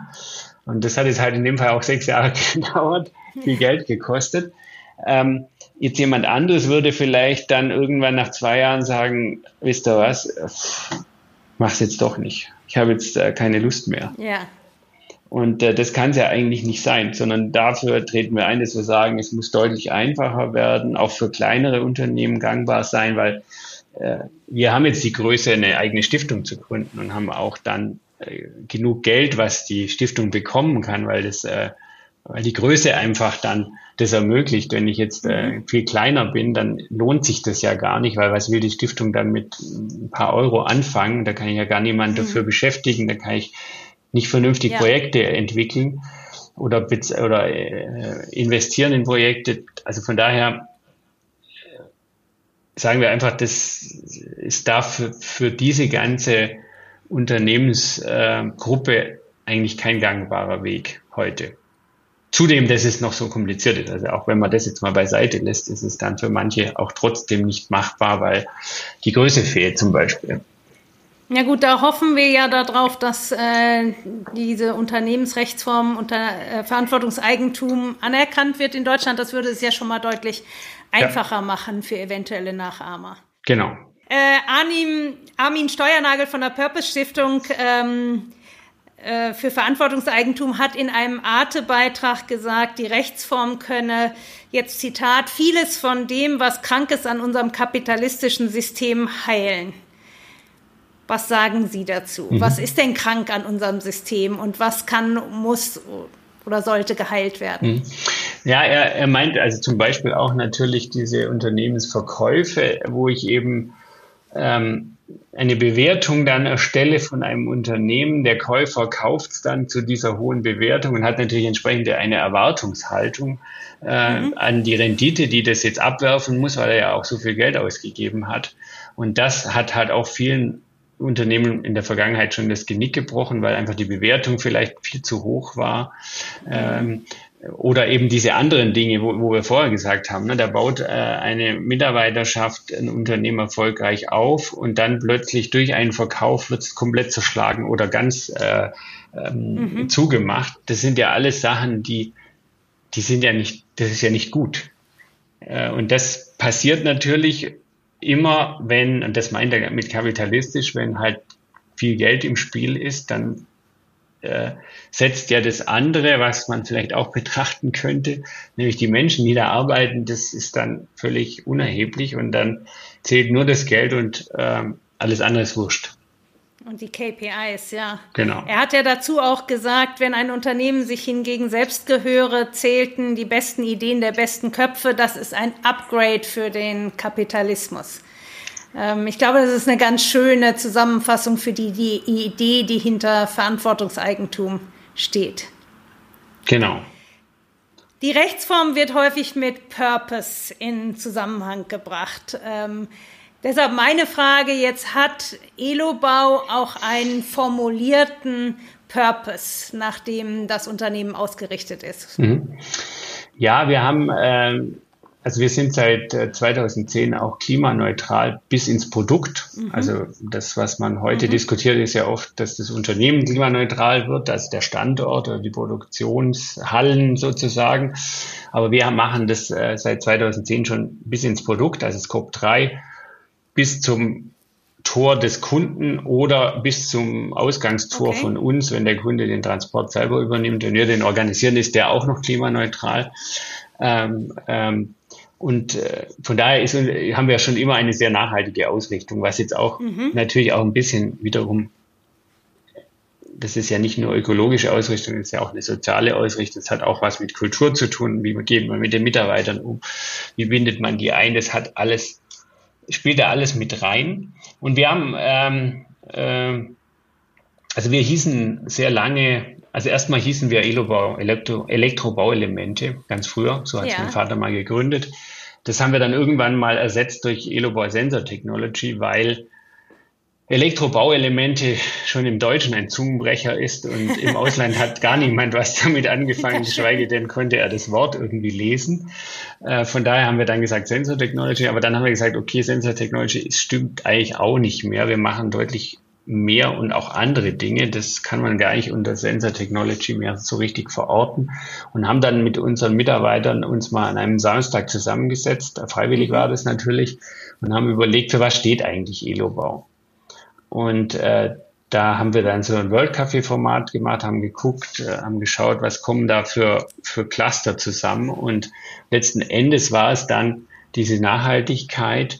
Und das hat jetzt halt in dem Fall auch sechs Jahre gedauert, viel Geld gekostet. Ähm, jetzt jemand anderes würde vielleicht dann irgendwann nach zwei Jahren sagen, wisst ihr was, mach's jetzt doch nicht. Ich habe jetzt äh, keine Lust mehr. Ja. Und äh, das kann es ja eigentlich nicht sein, sondern dafür treten wir ein, dass wir sagen, es muss deutlich einfacher werden, auch für kleinere Unternehmen gangbar sein, weil äh, wir haben jetzt die Größe, eine eigene Stiftung zu gründen und haben auch dann äh, genug Geld, was die Stiftung bekommen kann, weil das, äh, weil die Größe einfach dann das ermöglicht. Wenn ich jetzt äh, mhm. viel kleiner bin, dann lohnt sich das ja gar nicht, weil was will die Stiftung dann mit ein paar Euro anfangen? Da kann ich ja gar niemand mhm. dafür beschäftigen, da kann ich nicht vernünftig ja. Projekte entwickeln oder, oder äh, investieren in Projekte. Also von daher äh, sagen wir einfach, das ist dafür für diese ganze Unternehmensgruppe äh, eigentlich kein gangbarer Weg heute. Zudem, dass es noch so kompliziert ist. Also auch wenn man das jetzt mal beiseite lässt, ist es dann für manche auch trotzdem nicht machbar, weil die Größe fehlt zum Beispiel. Ja gut, da hoffen wir ja darauf, dass äh, diese Unternehmensrechtsform unter äh, Verantwortungseigentum anerkannt wird in Deutschland. Das würde es ja schon mal deutlich einfacher ja. machen für eventuelle Nachahmer. Genau. Äh, Armin, Armin Steuernagel von der Purpose Stiftung ähm, äh, für Verantwortungseigentum hat in einem Arte-Beitrag gesagt, die Rechtsform könne jetzt Zitat vieles von dem, was krank ist an unserem kapitalistischen System heilen. Was sagen Sie dazu? Mhm. Was ist denn krank an unserem System und was kann, muss oder sollte geheilt werden? Mhm. Ja, er, er meint also zum Beispiel auch natürlich diese Unternehmensverkäufe, wo ich eben ähm, eine Bewertung dann erstelle von einem Unternehmen. Der Käufer kauft es dann zu dieser hohen Bewertung und hat natürlich entsprechend eine Erwartungshaltung äh, mhm. an die Rendite, die das jetzt abwerfen muss, weil er ja auch so viel Geld ausgegeben hat. Und das hat halt auch vielen Unternehmen in der Vergangenheit schon das Genick gebrochen, weil einfach die Bewertung vielleicht viel zu hoch war. Ähm, oder eben diese anderen Dinge, wo, wo wir vorher gesagt haben, ne, da baut äh, eine Mitarbeiterschaft ein Unternehmen erfolgreich auf und dann plötzlich durch einen Verkauf wird es komplett zerschlagen oder ganz äh, ähm, mhm. zugemacht. Das sind ja alles Sachen, die, die sind ja nicht, das ist ja nicht gut. Äh, und das passiert natürlich immer, wenn, und das meint er mit kapitalistisch, wenn halt viel Geld im Spiel ist, dann äh, setzt ja das andere, was man vielleicht auch betrachten könnte, nämlich die Menschen, die da arbeiten, das ist dann völlig unerheblich und dann zählt nur das Geld und ähm, alles andere ist wurscht. Und die KPIs, ja. Genau. Er hat ja dazu auch gesagt, wenn ein Unternehmen sich hingegen selbst gehöre, zählten die besten Ideen der besten Köpfe. Das ist ein Upgrade für den Kapitalismus. Ähm, ich glaube, das ist eine ganz schöne Zusammenfassung für die, die Idee, die hinter Verantwortungseigentum steht. Genau. Die Rechtsform wird häufig mit Purpose in Zusammenhang gebracht. Ähm, deshalb meine Frage jetzt, hat Elobau auch einen formulierten Purpose, nach dem das Unternehmen ausgerichtet ist? Mhm. Ja, wir haben, äh, also wir sind seit 2010 äh, auch klimaneutral bis ins Produkt. Mhm. Also das, was man heute mhm. diskutiert, ist ja oft, dass das Unternehmen klimaneutral wird, also der Standort oder die Produktionshallen sozusagen. Aber wir machen das äh, seit 2010 schon bis ins Produkt, also Scope 3, bis zum Tor des Kunden oder bis zum Ausgangstor okay. von uns, wenn der Kunde den Transport selber übernimmt und wir den organisieren, ist der auch noch klimaneutral. Ähm, ähm, und äh, von daher ist, haben wir schon immer eine sehr nachhaltige Ausrichtung, was jetzt auch mhm. natürlich auch ein bisschen wiederum, das ist ja nicht nur ökologische Ausrichtung, das ist ja auch eine soziale Ausrichtung. Das hat auch was mit Kultur zu tun. Wie geht man mit den Mitarbeitern um? Wie bindet man die ein? Das hat alles spielt da alles mit rein. Und wir haben, ähm, äh, also wir hießen sehr lange, also erstmal hießen wir Elobau, Elektro, Elektrobauelemente, ganz früher, so hat ja. mein Vater mal gegründet. Das haben wir dann irgendwann mal ersetzt durch Elobau Sensor Technology, weil Elektrobauelemente schon im Deutschen ein Zungenbrecher ist und im Ausland hat gar niemand was damit angefangen, geschweige denn konnte er das Wort irgendwie lesen. Äh, von daher haben wir dann gesagt Sensor Technology, aber dann haben wir gesagt, okay, Sensor Technology stimmt eigentlich auch nicht mehr. Wir machen deutlich mehr und auch andere Dinge. Das kann man gar nicht unter Sensor Technology mehr so richtig verorten und haben dann mit unseren Mitarbeitern uns mal an einem Samstag zusammengesetzt. Freiwillig war das natürlich und haben überlegt, für was steht eigentlich Elobau? Und äh, da haben wir dann so ein World Café Format gemacht, haben geguckt, äh, haben geschaut, was kommen da für, für Cluster zusammen. Und letzten Endes war es dann diese Nachhaltigkeit.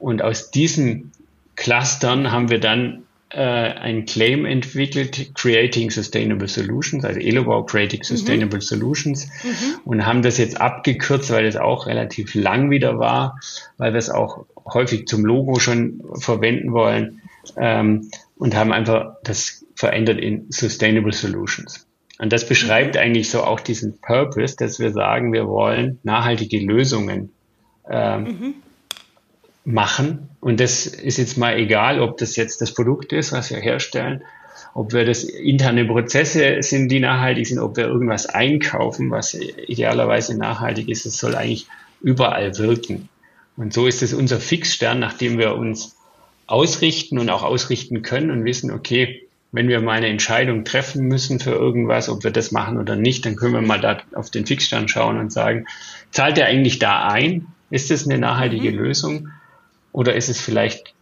Und aus diesen Clustern haben wir dann äh, ein Claim entwickelt, Creating Sustainable Solutions, also Elobau Creating mhm. Sustainable mhm. Solutions mhm. und haben das jetzt abgekürzt, weil es auch relativ lang wieder war, weil wir es auch häufig zum Logo schon verwenden wollen ähm, und haben einfach das verändert in Sustainable Solutions. Und das beschreibt mhm. eigentlich so auch diesen Purpose, dass wir sagen, wir wollen nachhaltige Lösungen ähm, mhm. Machen. Und das ist jetzt mal egal, ob das jetzt das Produkt ist, was wir herstellen, ob wir das interne Prozesse sind, die nachhaltig sind, ob wir irgendwas einkaufen, was idealerweise nachhaltig ist. Es soll eigentlich überall wirken. Und so ist es unser Fixstern, nachdem wir uns ausrichten und auch ausrichten können und wissen, okay, wenn wir mal eine Entscheidung treffen müssen für irgendwas, ob wir das machen oder nicht, dann können wir mal da auf den Fixstand schauen und sagen, zahlt er eigentlich da ein? Ist das eine nachhaltige mhm. Lösung? Oder ist es vielleicht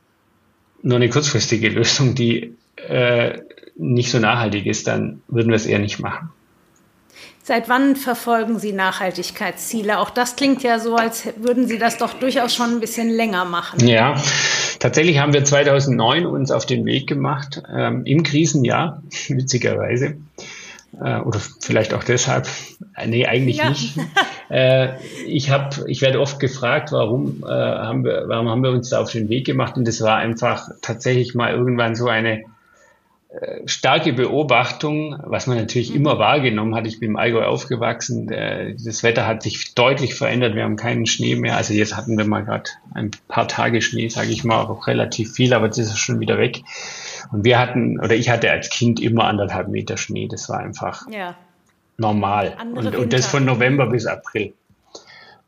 nur eine kurzfristige Lösung, die äh, nicht so nachhaltig ist? Dann würden wir es eher nicht machen. Seit wann verfolgen Sie Nachhaltigkeitsziele? Auch das klingt ja so, als würden Sie das doch durchaus schon ein bisschen länger machen. Ja, tatsächlich haben wir 2009 uns auf den Weg gemacht, ähm, im Krisenjahr, witzigerweise. Äh, oder vielleicht auch deshalb. Äh, nee, eigentlich ja. nicht. Äh, ich habe, ich werde oft gefragt, warum, äh, haben wir, warum haben wir uns da auf den Weg gemacht? Und das war einfach tatsächlich mal irgendwann so eine äh, starke Beobachtung, was man natürlich mhm. immer wahrgenommen hat. Ich bin im Allgäu aufgewachsen. Das Wetter hat sich deutlich verändert. Wir haben keinen Schnee mehr. Also jetzt hatten wir mal gerade ein paar Tage Schnee, sage ich mal, auch relativ viel, aber das ist schon wieder weg. Und wir hatten, oder ich hatte als Kind immer anderthalb Meter Schnee. Das war einfach ja. normal. Und, und das von November bis April.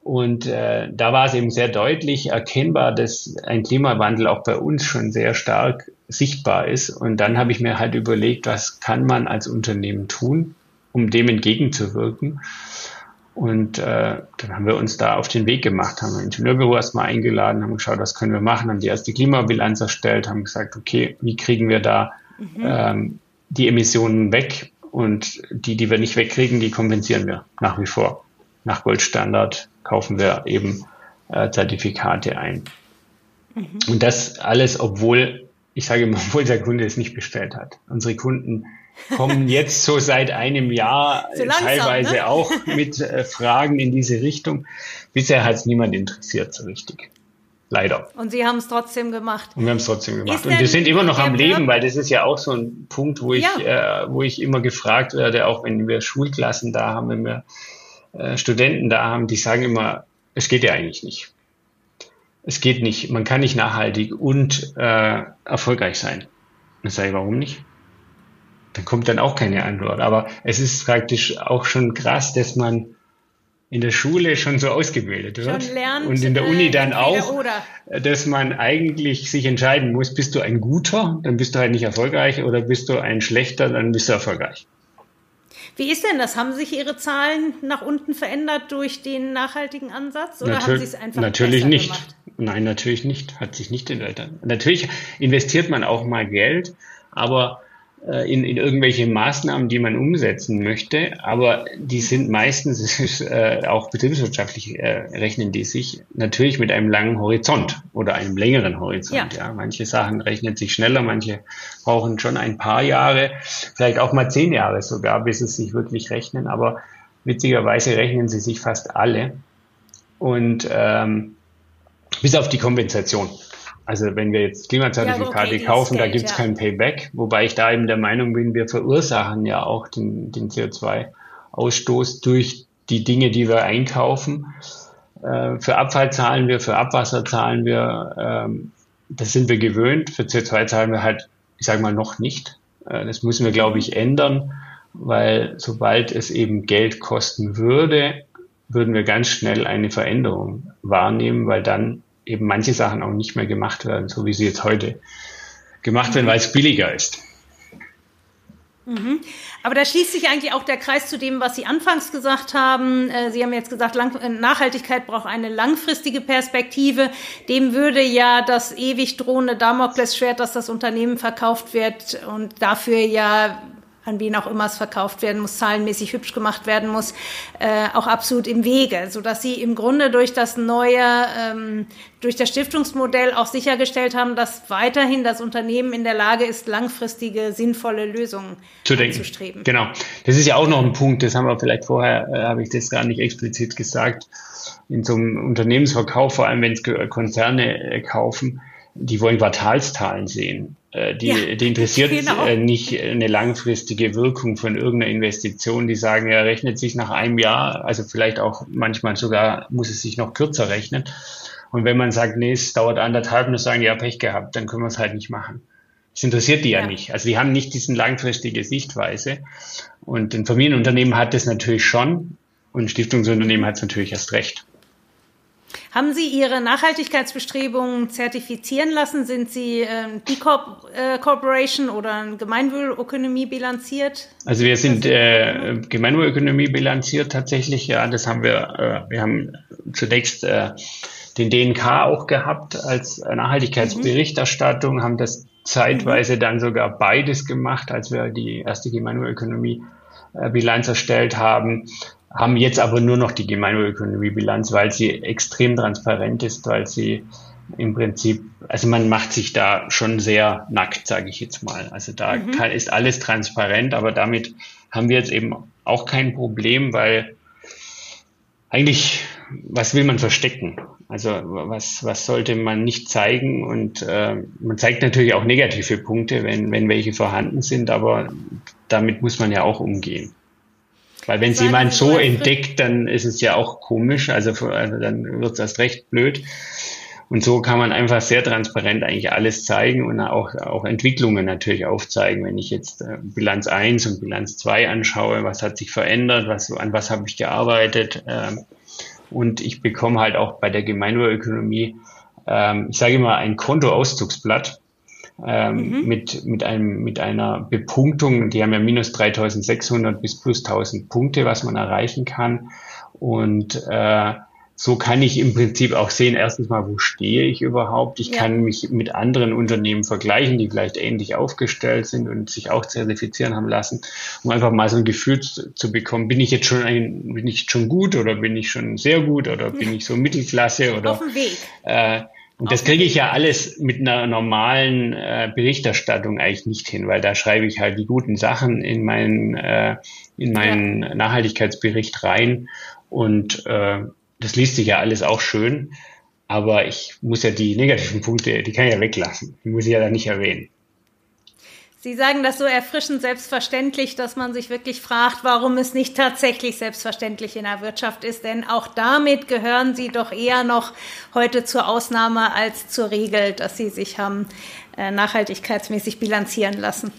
Und äh, da war es eben sehr deutlich erkennbar, dass ein Klimawandel auch bei uns schon sehr stark sichtbar ist. Und dann habe ich mir halt überlegt, was kann man als Unternehmen tun, um dem entgegenzuwirken. Und äh, dann haben wir uns da auf den Weg gemacht, haben ein Ingenieurbüro erstmal eingeladen, haben geschaut, was können wir machen, haben die erste Klimabilanz erstellt, haben gesagt, okay, wie kriegen wir da mhm. ähm, die Emissionen weg? Und die, die wir nicht wegkriegen, die kompensieren wir nach wie vor. Nach Goldstandard kaufen wir eben äh, Zertifikate ein. Mhm. Und das alles, obwohl ich sage immer, obwohl der Kunde es nicht bestellt hat. Unsere Kunden kommen jetzt so seit einem Jahr so langsam, teilweise ne? auch mit äh, Fragen in diese Richtung. Bisher hat es niemand interessiert so richtig. Leider. Und Sie haben es trotzdem gemacht. Und wir haben es trotzdem gemacht. und wir sind immer noch am Leben, weil das ist ja auch so ein Punkt, wo ich, ja. äh, wo ich immer gefragt werde, auch wenn wir Schulklassen da haben, wenn wir äh, Studenten da haben, die sagen immer, es geht ja eigentlich nicht es geht nicht, man kann nicht nachhaltig und äh, erfolgreich sein. Dann sage ich, warum nicht? Dann kommt dann auch keine Antwort. Aber es ist praktisch auch schon krass, dass man in der Schule schon so ausgebildet wird lernt, und in der Uni äh, dann auch, dass man eigentlich sich entscheiden muss, bist du ein guter, dann bist du halt nicht erfolgreich oder bist du ein schlechter, dann bist du erfolgreich. Wie ist denn das? Haben sich Ihre Zahlen nach unten verändert durch den nachhaltigen Ansatz oder Natür haben Sie es einfach Natürlich nicht. Gemacht? Nein, natürlich nicht. Hat sich nicht verändert. Natürlich investiert man auch mal Geld, aber in, in irgendwelche Maßnahmen, die man umsetzen möchte, aber die sind meistens äh, auch betriebswirtschaftlich äh, rechnen die sich natürlich mit einem langen Horizont oder einem längeren Horizont. Ja. ja. manche Sachen rechnen sich schneller, manche brauchen schon ein paar Jahre, vielleicht auch mal zehn Jahre sogar, bis es sich wirklich rechnen. Aber witzigerweise rechnen sie sich fast alle und ähm, bis auf die Kompensation. Also wenn wir jetzt Klimazertifikate ja, okay, kaufen, da gibt es ja. kein Payback, wobei ich da eben der Meinung bin, wir verursachen ja auch den, den CO2-Ausstoß durch die Dinge, die wir einkaufen. Äh, für Abfall zahlen wir, für Abwasser zahlen wir, ähm, das sind wir gewöhnt. Für CO2 zahlen wir halt, ich sage mal, noch nicht. Äh, das müssen wir, glaube ich, ändern, weil sobald es eben Geld kosten würde, würden wir ganz schnell eine Veränderung wahrnehmen, weil dann eben manche Sachen auch nicht mehr gemacht werden, so wie sie jetzt heute gemacht werden, weil es billiger ist. Mhm. Aber da schließt sich eigentlich auch der Kreis zu dem, was Sie anfangs gesagt haben. Äh, Sie haben jetzt gesagt, äh, Nachhaltigkeit braucht eine langfristige Perspektive. Dem würde ja das ewig drohende Damoklesschwert, dass das Unternehmen verkauft wird und dafür ja an wen auch immer es verkauft werden muss, zahlenmäßig hübsch gemacht werden muss, äh, auch absolut im Wege, so dass sie im Grunde durch das neue, ähm, durch das Stiftungsmodell auch sichergestellt haben, dass weiterhin das Unternehmen in der Lage ist, langfristige, sinnvolle Lösungen zu denken. Streben. Genau. Das ist ja auch noch ein Punkt, das haben wir vielleicht vorher, äh, habe ich das gar nicht explizit gesagt, in so einem Unternehmensverkauf, vor allem wenn es Konzerne äh, kaufen, die wollen Quartalszahlen sehen. Äh, die, ja, die interessiert genau. Äh, nicht eine langfristige Wirkung von irgendeiner Investition. Die sagen, er rechnet sich nach einem Jahr, also vielleicht auch manchmal sogar muss es sich noch kürzer rechnen. Und wenn man sagt, nee, es dauert anderthalb, dann sagen, ja, Pech gehabt, dann können wir es halt nicht machen. Das interessiert die ja. ja nicht. Also die haben nicht diesen langfristige Sichtweise. Und ein Familienunternehmen hat das natürlich schon und ein Stiftungsunternehmen hat es natürlich erst recht. Haben Sie Ihre Nachhaltigkeitsbestrebungen zertifizieren lassen? Sind Sie äh, B-Corp äh, Corporation oder Gemeinwohlökonomie bilanziert? Also wir sind äh, Gemeinwohlökonomie bilanziert tatsächlich, ja. Das haben wir, äh, wir haben zunächst äh, den DNK auch gehabt als Nachhaltigkeitsberichterstattung, mhm. haben das zeitweise mhm. dann sogar beides gemacht, als wir die erste Gemeinwohlökonomie äh, Bilanz erstellt haben haben jetzt aber nur noch die Gemeinwohlökonomiebilanz, weil sie extrem transparent ist, weil sie im Prinzip, also man macht sich da schon sehr nackt, sage ich jetzt mal. Also da mhm. kann, ist alles transparent, aber damit haben wir jetzt eben auch kein Problem, weil eigentlich, was will man verstecken? Also was, was sollte man nicht zeigen? Und äh, man zeigt natürlich auch negative Punkte, wenn, wenn welche vorhanden sind, aber damit muss man ja auch umgehen. Weil wenn es jemand so entdeckt, dann ist es ja auch komisch, also, also dann wird es erst recht blöd. Und so kann man einfach sehr transparent eigentlich alles zeigen und auch, auch Entwicklungen natürlich aufzeigen. Wenn ich jetzt äh, Bilanz 1 und Bilanz 2 anschaue, was hat sich verändert, was, an was habe ich gearbeitet. Äh, und ich bekomme halt auch bei der Gemeinwohlökonomie, äh, ich sage immer, ein Kontoauszugsblatt ähm, mhm. mit, mit, einem, mit einer Bepunktung. Die haben ja minus 3600 bis plus 1000 Punkte, was man erreichen kann. Und äh, so kann ich im Prinzip auch sehen, erstens mal, wo stehe ich überhaupt? Ich ja. kann mich mit anderen Unternehmen vergleichen, die vielleicht ähnlich aufgestellt sind und sich auch zertifizieren haben lassen, um einfach mal so ein Gefühl zu, zu bekommen, bin ich jetzt schon ein, bin ich schon gut oder bin ich schon sehr gut oder bin ich so Mittelklasse oder auf dem Weg. Äh, und das kriege ich ja alles mit einer normalen äh, Berichterstattung eigentlich nicht hin, weil da schreibe ich halt die guten Sachen in meinen, äh, in meinen ja. Nachhaltigkeitsbericht rein. Und äh, das liest sich ja alles auch schön. Aber ich muss ja die negativen Punkte, die kann ich ja weglassen. Die muss ich ja da nicht erwähnen. Sie sagen das so erfrischend selbstverständlich, dass man sich wirklich fragt, warum es nicht tatsächlich selbstverständlich in der Wirtschaft ist. Denn auch damit gehören Sie doch eher noch heute zur Ausnahme als zur Regel, dass Sie sich haben äh, nachhaltigkeitsmäßig bilanzieren lassen.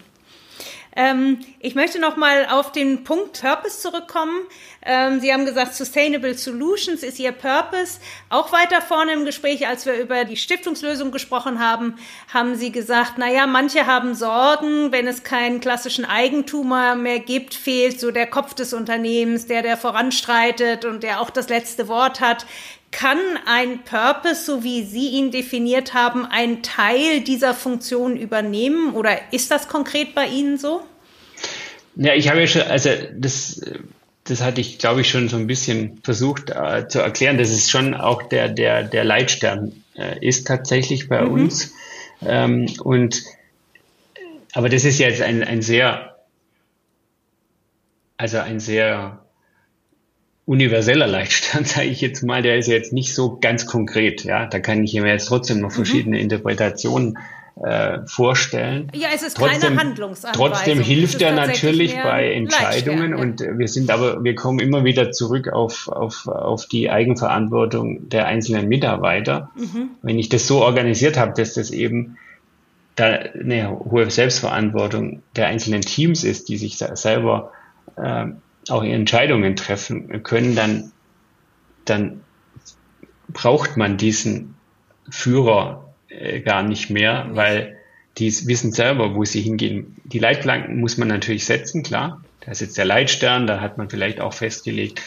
Ähm, ich möchte noch mal auf den Punkt Purpose zurückkommen. Ähm, Sie haben gesagt, Sustainable Solutions ist Ihr Purpose. Auch weiter vorne im Gespräch, als wir über die Stiftungslösung gesprochen haben, haben Sie gesagt, na ja, manche haben Sorgen, wenn es keinen klassischen Eigentumer mehr gibt, fehlt so der Kopf des Unternehmens, der der voranstreitet und der auch das letzte Wort hat. Kann ein Purpose, so wie Sie ihn definiert haben, einen Teil dieser Funktion übernehmen oder ist das konkret bei Ihnen so? Ja, ich habe ja schon, also das, das hatte ich, glaube ich, schon so ein bisschen versucht äh, zu erklären, dass es schon auch der, der, der Leitstern äh, ist tatsächlich bei mhm. uns. Ähm, und aber das ist jetzt ein, ein sehr, also ein sehr universeller Leitstand, sage ich jetzt mal, der ist jetzt nicht so ganz konkret. Ja, da kann ich mir jetzt trotzdem noch mhm. verschiedene mhm. Interpretationen äh, vorstellen. Ja, es ist trotzdem, keine Handlungsanweisung. Trotzdem hilft er natürlich bei Entscheidungen ja. und wir sind aber, wir kommen immer wieder zurück auf, auf, auf die Eigenverantwortung der einzelnen Mitarbeiter. Mhm. Wenn ich das so organisiert habe, dass das eben da eine hohe Selbstverantwortung der einzelnen Teams ist, die sich selber äh, auch Entscheidungen treffen können, dann, dann braucht man diesen Führer äh, gar nicht mehr, weil die wissen selber, wo sie hingehen. Die Leitplanken muss man natürlich setzen, klar. Da ist jetzt der Leitstern, da hat man vielleicht auch festgelegt,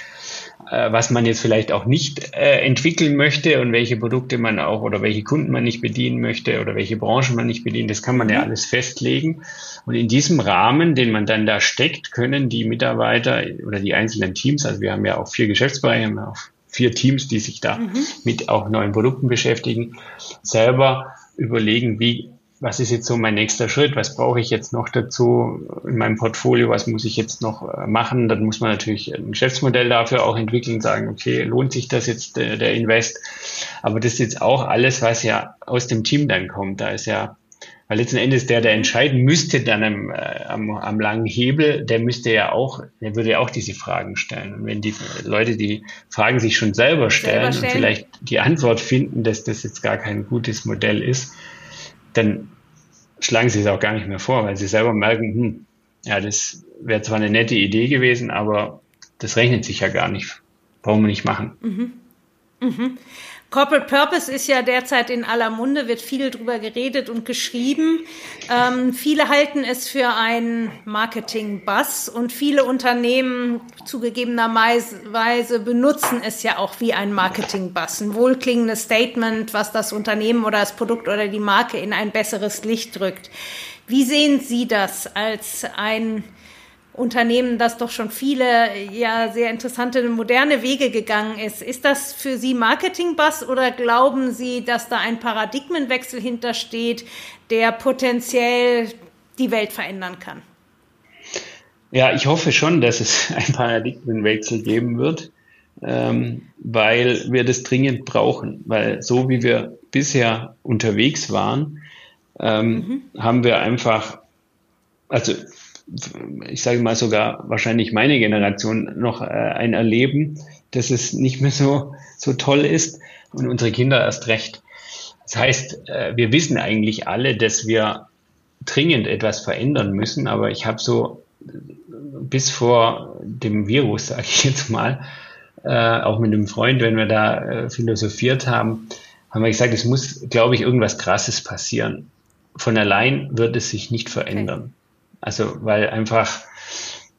was man jetzt vielleicht auch nicht äh, entwickeln möchte und welche Produkte man auch oder welche Kunden man nicht bedienen möchte oder welche Branchen man nicht bedienen. Das kann man ja mhm. alles festlegen. Und in diesem Rahmen, den man dann da steckt, können die Mitarbeiter oder die einzelnen Teams, also wir haben ja auch vier Geschäftsbereiche, haben auch vier Teams, die sich da mhm. mit auch neuen Produkten beschäftigen, selber überlegen, wie was ist jetzt so mein nächster Schritt? Was brauche ich jetzt noch dazu in meinem Portfolio? Was muss ich jetzt noch äh, machen? Dann muss man natürlich ein Geschäftsmodell dafür auch entwickeln, sagen, okay, lohnt sich das jetzt der, der Invest? Aber das ist jetzt auch alles, was ja aus dem Team dann kommt. Da ist ja, weil letzten Endes der, der entscheiden müsste dann am, äh, am, am langen Hebel, der müsste ja auch, der würde ja auch diese Fragen stellen. Und wenn die Leute die Fragen sich schon selber stellen, selber stellen. und vielleicht die Antwort finden, dass das jetzt gar kein gutes Modell ist, dann schlagen sie es auch gar nicht mehr vor, weil sie selber merken, hm, ja, das wäre zwar eine nette Idee gewesen, aber das rechnet sich ja gar nicht. Wir nicht machen. Mhm. Mhm. Corporate Purpose ist ja derzeit in aller Munde, wird viel drüber geredet und geschrieben. Ähm, viele halten es für einen Marketing-Buzz und viele Unternehmen zugegebenerweise benutzen es ja auch wie ein Marketing-Buzz. Ein wohlklingendes Statement, was das Unternehmen oder das Produkt oder die Marke in ein besseres Licht drückt. Wie sehen Sie das als ein Unternehmen, das doch schon viele ja sehr interessante moderne Wege gegangen ist. Ist das für Sie Marketing-Bass oder glauben Sie, dass da ein Paradigmenwechsel hintersteht, der potenziell die Welt verändern kann? Ja, ich hoffe schon, dass es ein Paradigmenwechsel geben wird, ähm, weil wir das dringend brauchen. Weil so wie wir bisher unterwegs waren, ähm, mhm. haben wir einfach, also ich sage mal sogar wahrscheinlich meine Generation noch äh, ein Erleben, dass es nicht mehr so, so toll ist und unsere Kinder erst recht. Das heißt, äh, wir wissen eigentlich alle, dass wir dringend etwas verändern müssen, aber ich habe so bis vor dem Virus, sage ich jetzt mal, äh, auch mit einem Freund, wenn wir da äh, philosophiert haben, haben wir gesagt, es muss, glaube ich, irgendwas Krasses passieren. Von allein wird es sich nicht verändern. Also weil einfach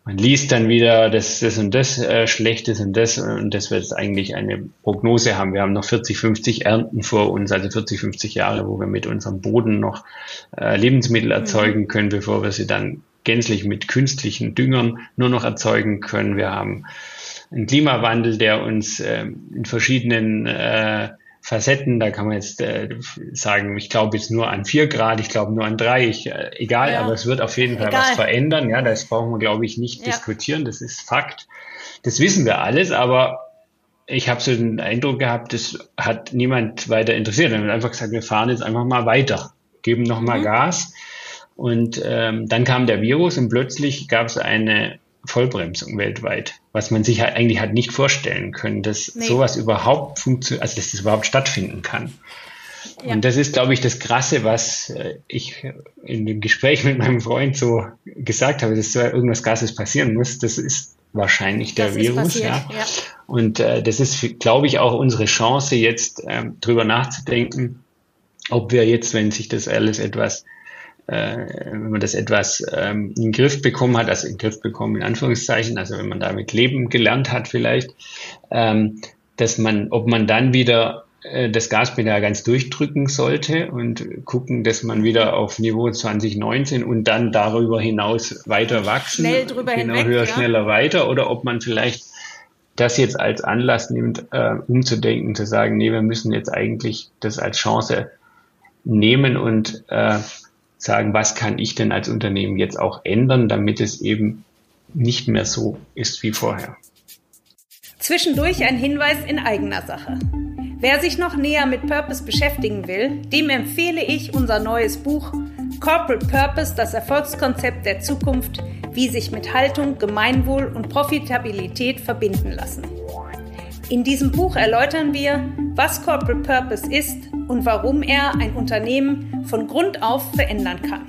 man liest dann wieder, dass das und das äh, schlecht ist und das und das wird eigentlich eine Prognose haben. Wir haben noch 40, 50 Ernten vor uns, also 40, 50 Jahre, wo wir mit unserem Boden noch äh, Lebensmittel mhm. erzeugen können, bevor wir sie dann gänzlich mit künstlichen Düngern nur noch erzeugen können. Wir haben einen Klimawandel, der uns äh, in verschiedenen äh, Facetten. Da kann man jetzt äh, sagen, ich glaube jetzt nur an vier Grad, ich glaube nur an drei, ich, äh, egal, ja. aber es wird auf jeden Fall egal. was verändern. Ja, das brauchen wir, glaube ich, nicht ja. diskutieren. Das ist Fakt. Das wissen wir alles, aber ich habe so den Eindruck gehabt, das hat niemand weiter interessiert. Wir haben einfach gesagt, wir fahren jetzt einfach mal weiter, geben noch mal mhm. Gas. Und ähm, dann kam der Virus und plötzlich gab es eine Vollbremsung weltweit, was man sich halt eigentlich hat nicht vorstellen können, dass nee. sowas überhaupt funktioniert, also dass das überhaupt stattfinden kann. Ja. Und das ist, glaube ich, das Krasse, was äh, ich in dem Gespräch mit meinem Freund so gesagt habe, dass so irgendwas Krasses passieren muss. Das ist wahrscheinlich der das Virus. Ja. ja. Und äh, das ist, glaube ich, auch unsere Chance, jetzt ähm, drüber nachzudenken, ob wir jetzt, wenn sich das alles etwas wenn man das etwas ähm, in den Griff bekommen hat, also in den Griff bekommen in Anführungszeichen, also wenn man damit leben gelernt hat vielleicht, ähm, dass man, ob man dann wieder äh, das Gaspedal ganz durchdrücken sollte und gucken, dass man wieder auf Niveau 2019 und dann darüber hinaus weiter wachsen. Schnell drüber genau, hinweg, höher, ja. schneller weiter oder ob man vielleicht das jetzt als Anlass nimmt, äh, umzudenken, zu sagen, nee, wir müssen jetzt eigentlich das als Chance nehmen und äh, sagen, was kann ich denn als Unternehmen jetzt auch ändern, damit es eben nicht mehr so ist wie vorher. Zwischendurch ein Hinweis in eigener Sache. Wer sich noch näher mit Purpose beschäftigen will, dem empfehle ich unser neues Buch Corporate Purpose, das Erfolgskonzept der Zukunft, wie sich mit Haltung, Gemeinwohl und Profitabilität verbinden lassen. In diesem Buch erläutern wir, was Corporate Purpose ist und warum er ein Unternehmen von Grund auf verändern kann.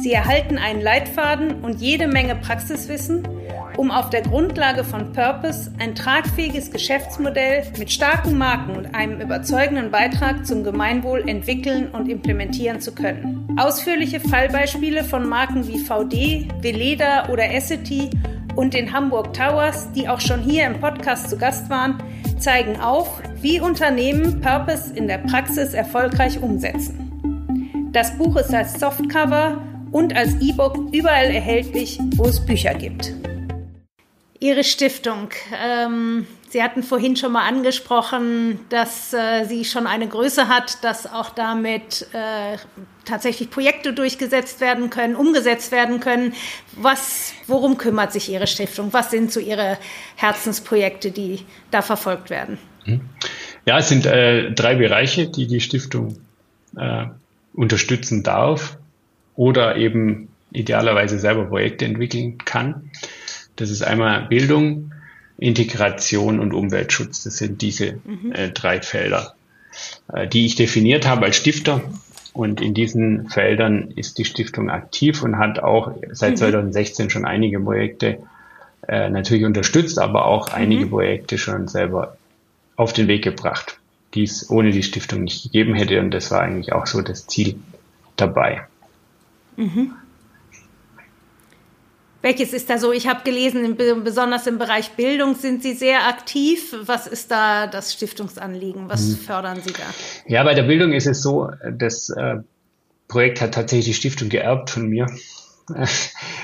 Sie erhalten einen Leitfaden und jede Menge Praxiswissen, um auf der Grundlage von Purpose ein tragfähiges Geschäftsmodell mit starken Marken und einem überzeugenden Beitrag zum Gemeinwohl entwickeln und implementieren zu können. Ausführliche Fallbeispiele von Marken wie VD, Veleda oder Essity und den Hamburg Towers, die auch schon hier im Podcast zu Gast waren, zeigen auf, wie Unternehmen Purpose in der Praxis erfolgreich umsetzen. Das Buch ist als Softcover und als E-Book überall erhältlich, wo es Bücher gibt. Ihre Stiftung. Ähm, Sie hatten vorhin schon mal angesprochen, dass äh, sie schon eine Größe hat, dass auch damit äh, tatsächlich Projekte durchgesetzt werden können, umgesetzt werden können. Was, worum kümmert sich Ihre Stiftung? Was sind so Ihre Herzensprojekte, die da verfolgt werden? Hm. Ja, es sind äh, drei Bereiche, die die Stiftung äh, unterstützen darf oder eben idealerweise selber Projekte entwickeln kann. Das ist einmal Bildung, Integration und Umweltschutz. Das sind diese mhm. äh, drei Felder, äh, die ich definiert habe als Stifter. Und in diesen Feldern ist die Stiftung aktiv und hat auch seit mhm. 2016 schon einige Projekte äh, natürlich unterstützt, aber auch mhm. einige Projekte schon selber auf den Weg gebracht, die es ohne die Stiftung nicht gegeben hätte. Und das war eigentlich auch so das Ziel dabei. Mhm. Welches ist da so? Ich habe gelesen, besonders im Bereich Bildung sind Sie sehr aktiv. Was ist da das Stiftungsanliegen? Was mhm. fördern Sie da? Ja, bei der Bildung ist es so, das äh, Projekt hat tatsächlich die Stiftung geerbt von mir.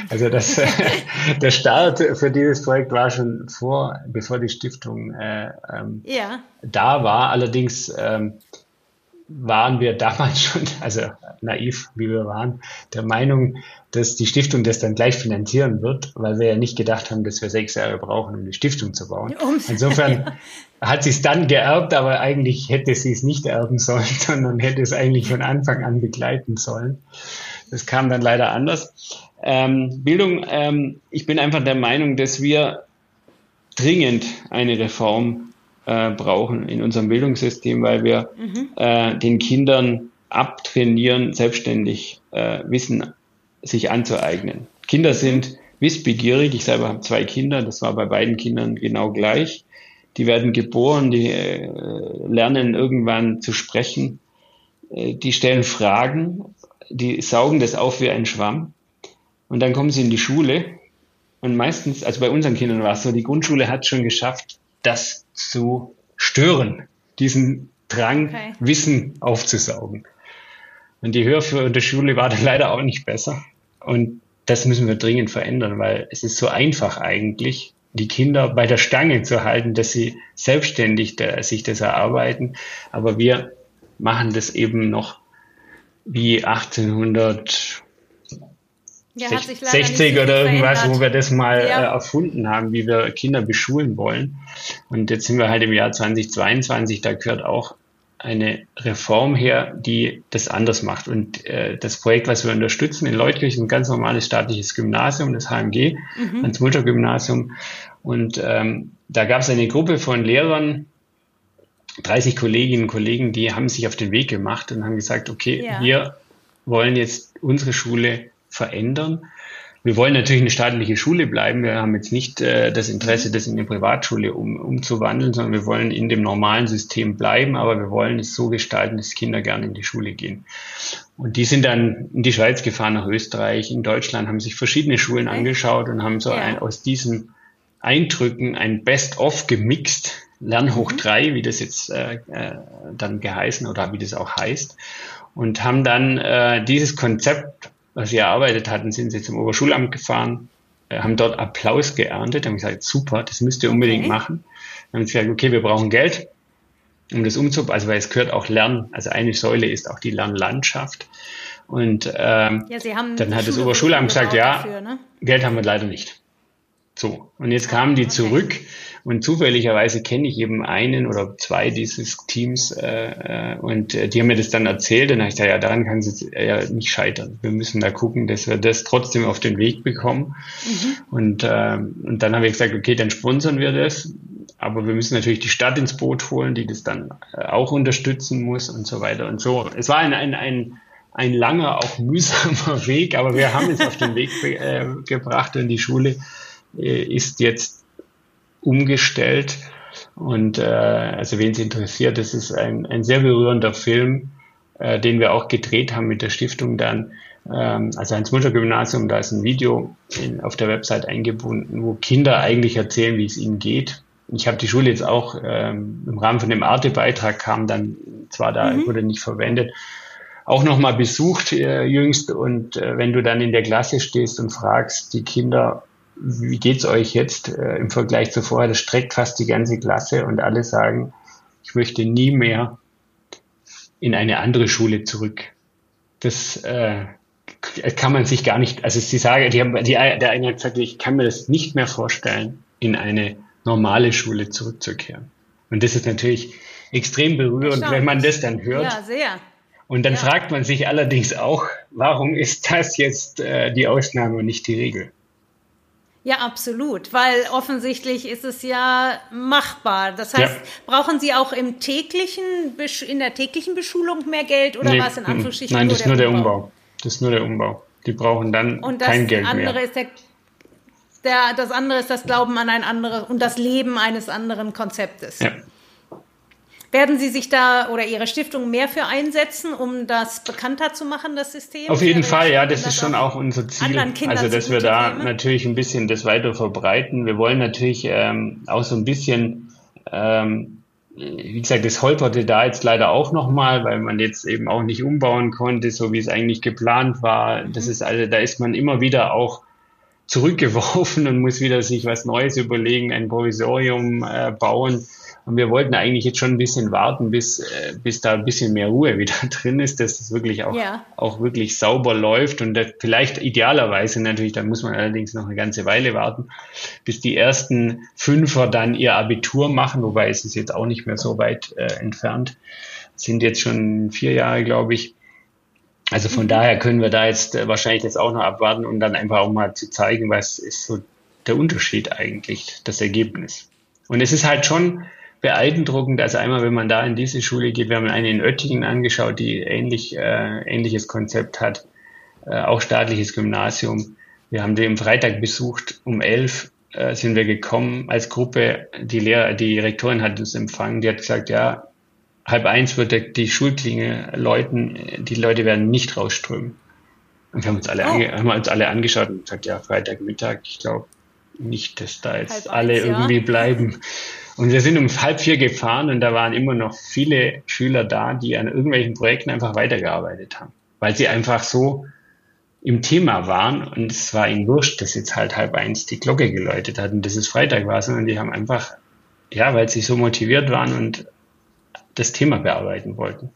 Also das, der Start für dieses Projekt war schon vor, bevor die Stiftung äh, ähm, ja. da war. Allerdings ähm, waren wir damals schon, also naiv wie wir waren, der Meinung, dass die Stiftung das dann gleich finanzieren wird, weil wir ja nicht gedacht haben, dass wir sechs Jahre brauchen, um die Stiftung zu bauen. Insofern hat sie es dann geerbt, aber eigentlich hätte sie es nicht erben sollen, sondern hätte es eigentlich von Anfang an begleiten sollen. Das kam dann leider anders. Ähm, Bildung, ähm, ich bin einfach der Meinung, dass wir dringend eine Reform äh, brauchen in unserem Bildungssystem, weil wir mhm. äh, den Kindern abtrainieren, selbstständig äh, Wissen sich anzueignen. Kinder sind wissbegierig. Ich selber habe zwei Kinder, das war bei beiden Kindern genau gleich. Die werden geboren, die äh, lernen irgendwann zu sprechen, äh, die stellen Fragen, die saugen das auf wie ein Schwamm und dann kommen sie in die Schule und meistens, also bei unseren Kindern war es so, die Grundschule hat schon geschafft, das zu stören, diesen Drang, okay. Wissen aufzusaugen. Und die Hörführung der Schule war dann leider auch nicht besser. Und das müssen wir dringend verändern, weil es ist so einfach eigentlich, die Kinder bei der Stange zu halten, dass sie selbstständig da, sich das erarbeiten. Aber wir machen das eben noch wie 1800 ja, 60 oder irgendwas, verändert. wo wir das mal ja. äh, erfunden haben, wie wir Kinder beschulen wollen. Und jetzt sind wir halt im Jahr 2022, da gehört auch eine Reform her, die das anders macht. Und äh, das Projekt, was wir unterstützen in Leutkirchen, ein ganz normales staatliches Gymnasium, das HMG, mhm. ans Muttergymnasium. Und ähm, da gab es eine Gruppe von Lehrern, 30 Kolleginnen und Kollegen, die haben sich auf den Weg gemacht und haben gesagt, okay, ja. wir wollen jetzt unsere Schule verändern. Wir wollen natürlich eine staatliche Schule bleiben. Wir haben jetzt nicht äh, das Interesse, das in eine Privatschule um, umzuwandeln, sondern wir wollen in dem normalen System bleiben, aber wir wollen es so gestalten, dass Kinder gerne in die Schule gehen. Und die sind dann in die Schweiz gefahren, nach Österreich, in Deutschland, haben sich verschiedene Schulen angeschaut und haben so ein, aus diesen Eindrücken ein Best-of gemixt, Lern hoch mhm. drei, wie das jetzt äh, äh, dann geheißen oder wie das auch heißt, und haben dann äh, dieses Konzept was sie erarbeitet hatten, sind sie zum Oberschulamt gefahren, äh, haben dort Applaus geerntet, haben gesagt, super, das müsst ihr unbedingt okay. machen. Dann haben sie gesagt, okay, wir brauchen Geld, um das umzubauen, also weil es gehört auch Lernen, also eine Säule ist auch die Lernlandschaft. Und ähm, ja, dann hat das Oberschulamt gesagt, ja, dafür, ne? Geld haben wir leider nicht. So, und jetzt kamen die okay. zurück und zufälligerweise kenne ich eben einen oder zwei dieses Teams äh, äh und äh, die haben mir das dann erzählt und dann habe ich gesagt, ja, daran kann es jetzt ja nicht scheitern. Wir müssen da gucken, dass wir das trotzdem auf den Weg bekommen. Mhm. Und, äh, und dann habe ich gesagt, okay, dann sponsern wir das. Aber wir müssen natürlich die Stadt ins Boot holen, die das dann äh, auch unterstützen muss und so weiter und so. Es war ein, ein, ein ein langer, auch mühsamer Weg, aber wir haben es auf den Weg äh, gebracht und die Schule äh, ist jetzt umgestellt. Und äh, also wen es interessiert, das ist ein, ein sehr berührender Film, äh, den wir auch gedreht haben mit der Stiftung dann. Ähm, also ans Muttergymnasium, da ist ein Video in, auf der Website eingebunden, wo Kinder eigentlich erzählen, wie es ihnen geht. Ich habe die Schule jetzt auch ähm, im Rahmen von dem Arte-Beitrag kam dann zwar da mhm. wurde nicht verwendet, auch nochmal besucht äh, jüngst und äh, wenn du dann in der Klasse stehst und fragst die Kinder, wie geht's euch jetzt äh, im Vergleich zu vorher? Das streckt fast die ganze Klasse und alle sagen, ich möchte nie mehr in eine andere Schule zurück. Das äh, kann man sich gar nicht, also sie sagen, die haben, die, der eine hat gesagt, ich kann mir das nicht mehr vorstellen, in eine normale Schule zurückzukehren. Und das ist natürlich extrem berührend, wenn man das dann hört. Ja, sehr. Und dann ja. fragt man sich allerdings auch, warum ist das jetzt äh, die Ausnahme und nicht die Regel? Ja, absolut, weil offensichtlich ist es ja machbar. Das heißt, ja. brauchen Sie auch im täglichen, in der täglichen Beschulung mehr Geld oder nee, was in Anführungsstrichen? Nein, das ist nur der Umbau? Umbau. Das ist nur der Umbau. Die brauchen dann und kein Geld andere mehr. Ist der, der, das andere ist das Glauben an ein anderes und das Leben eines anderen Konzeptes. Ja. Werden Sie sich da oder Ihre Stiftung mehr für einsetzen, um das bekannter zu machen, das System? Auf jeden Fall, ja, das ist schon auch unser Ziel. Also, dass wir da Themen? natürlich ein bisschen das weiter verbreiten. Wir wollen natürlich ähm, auch so ein bisschen, ähm, wie gesagt, das holperte da jetzt leider auch nochmal, weil man jetzt eben auch nicht umbauen konnte, so wie es eigentlich geplant war. Das mhm. ist also, da ist man immer wieder auch zurückgeworfen und muss wieder sich was Neues überlegen, ein Provisorium äh, bauen. Und wir wollten eigentlich jetzt schon ein bisschen warten, bis, äh, bis da ein bisschen mehr Ruhe wieder drin ist, dass es wirklich auch, ja. auch wirklich sauber läuft und vielleicht idealerweise natürlich, da muss man allerdings noch eine ganze Weile warten, bis die ersten Fünfer dann ihr Abitur machen, wobei es ist jetzt auch nicht mehr so weit äh, entfernt. Sind jetzt schon vier Jahre, glaube ich. Also von mhm. daher können wir da jetzt äh, wahrscheinlich jetzt auch noch abwarten und dann einfach auch mal zu zeigen, was ist so der Unterschied eigentlich, das Ergebnis. Und es ist halt schon beeindruckend. Also einmal, wenn man da in diese Schule geht, wir haben eine in Oettingen angeschaut, die ähnlich, äh, ähnliches Konzept hat, äh, auch staatliches Gymnasium. Wir haben den Freitag besucht, um elf äh, sind wir gekommen als Gruppe. Die Lehrer, die Rektorin hat uns empfangen, die hat gesagt, ja, halb eins wird die Schulklinge läuten, die Leute werden nicht rausströmen. Und wir haben uns alle, oh. haben uns alle angeschaut und gesagt, ja, Freitagmittag, ich glaube nicht, dass da jetzt halb alle eins, irgendwie ja. bleiben. Und wir sind um halb vier gefahren und da waren immer noch viele Schüler da, die an irgendwelchen Projekten einfach weitergearbeitet haben, weil sie einfach so im Thema waren und es war ihnen wurscht, dass jetzt halt halb eins die Glocke geläutet hat und dass es Freitag war, sondern die haben einfach, ja, weil sie so motiviert waren und das Thema bearbeiten wollten.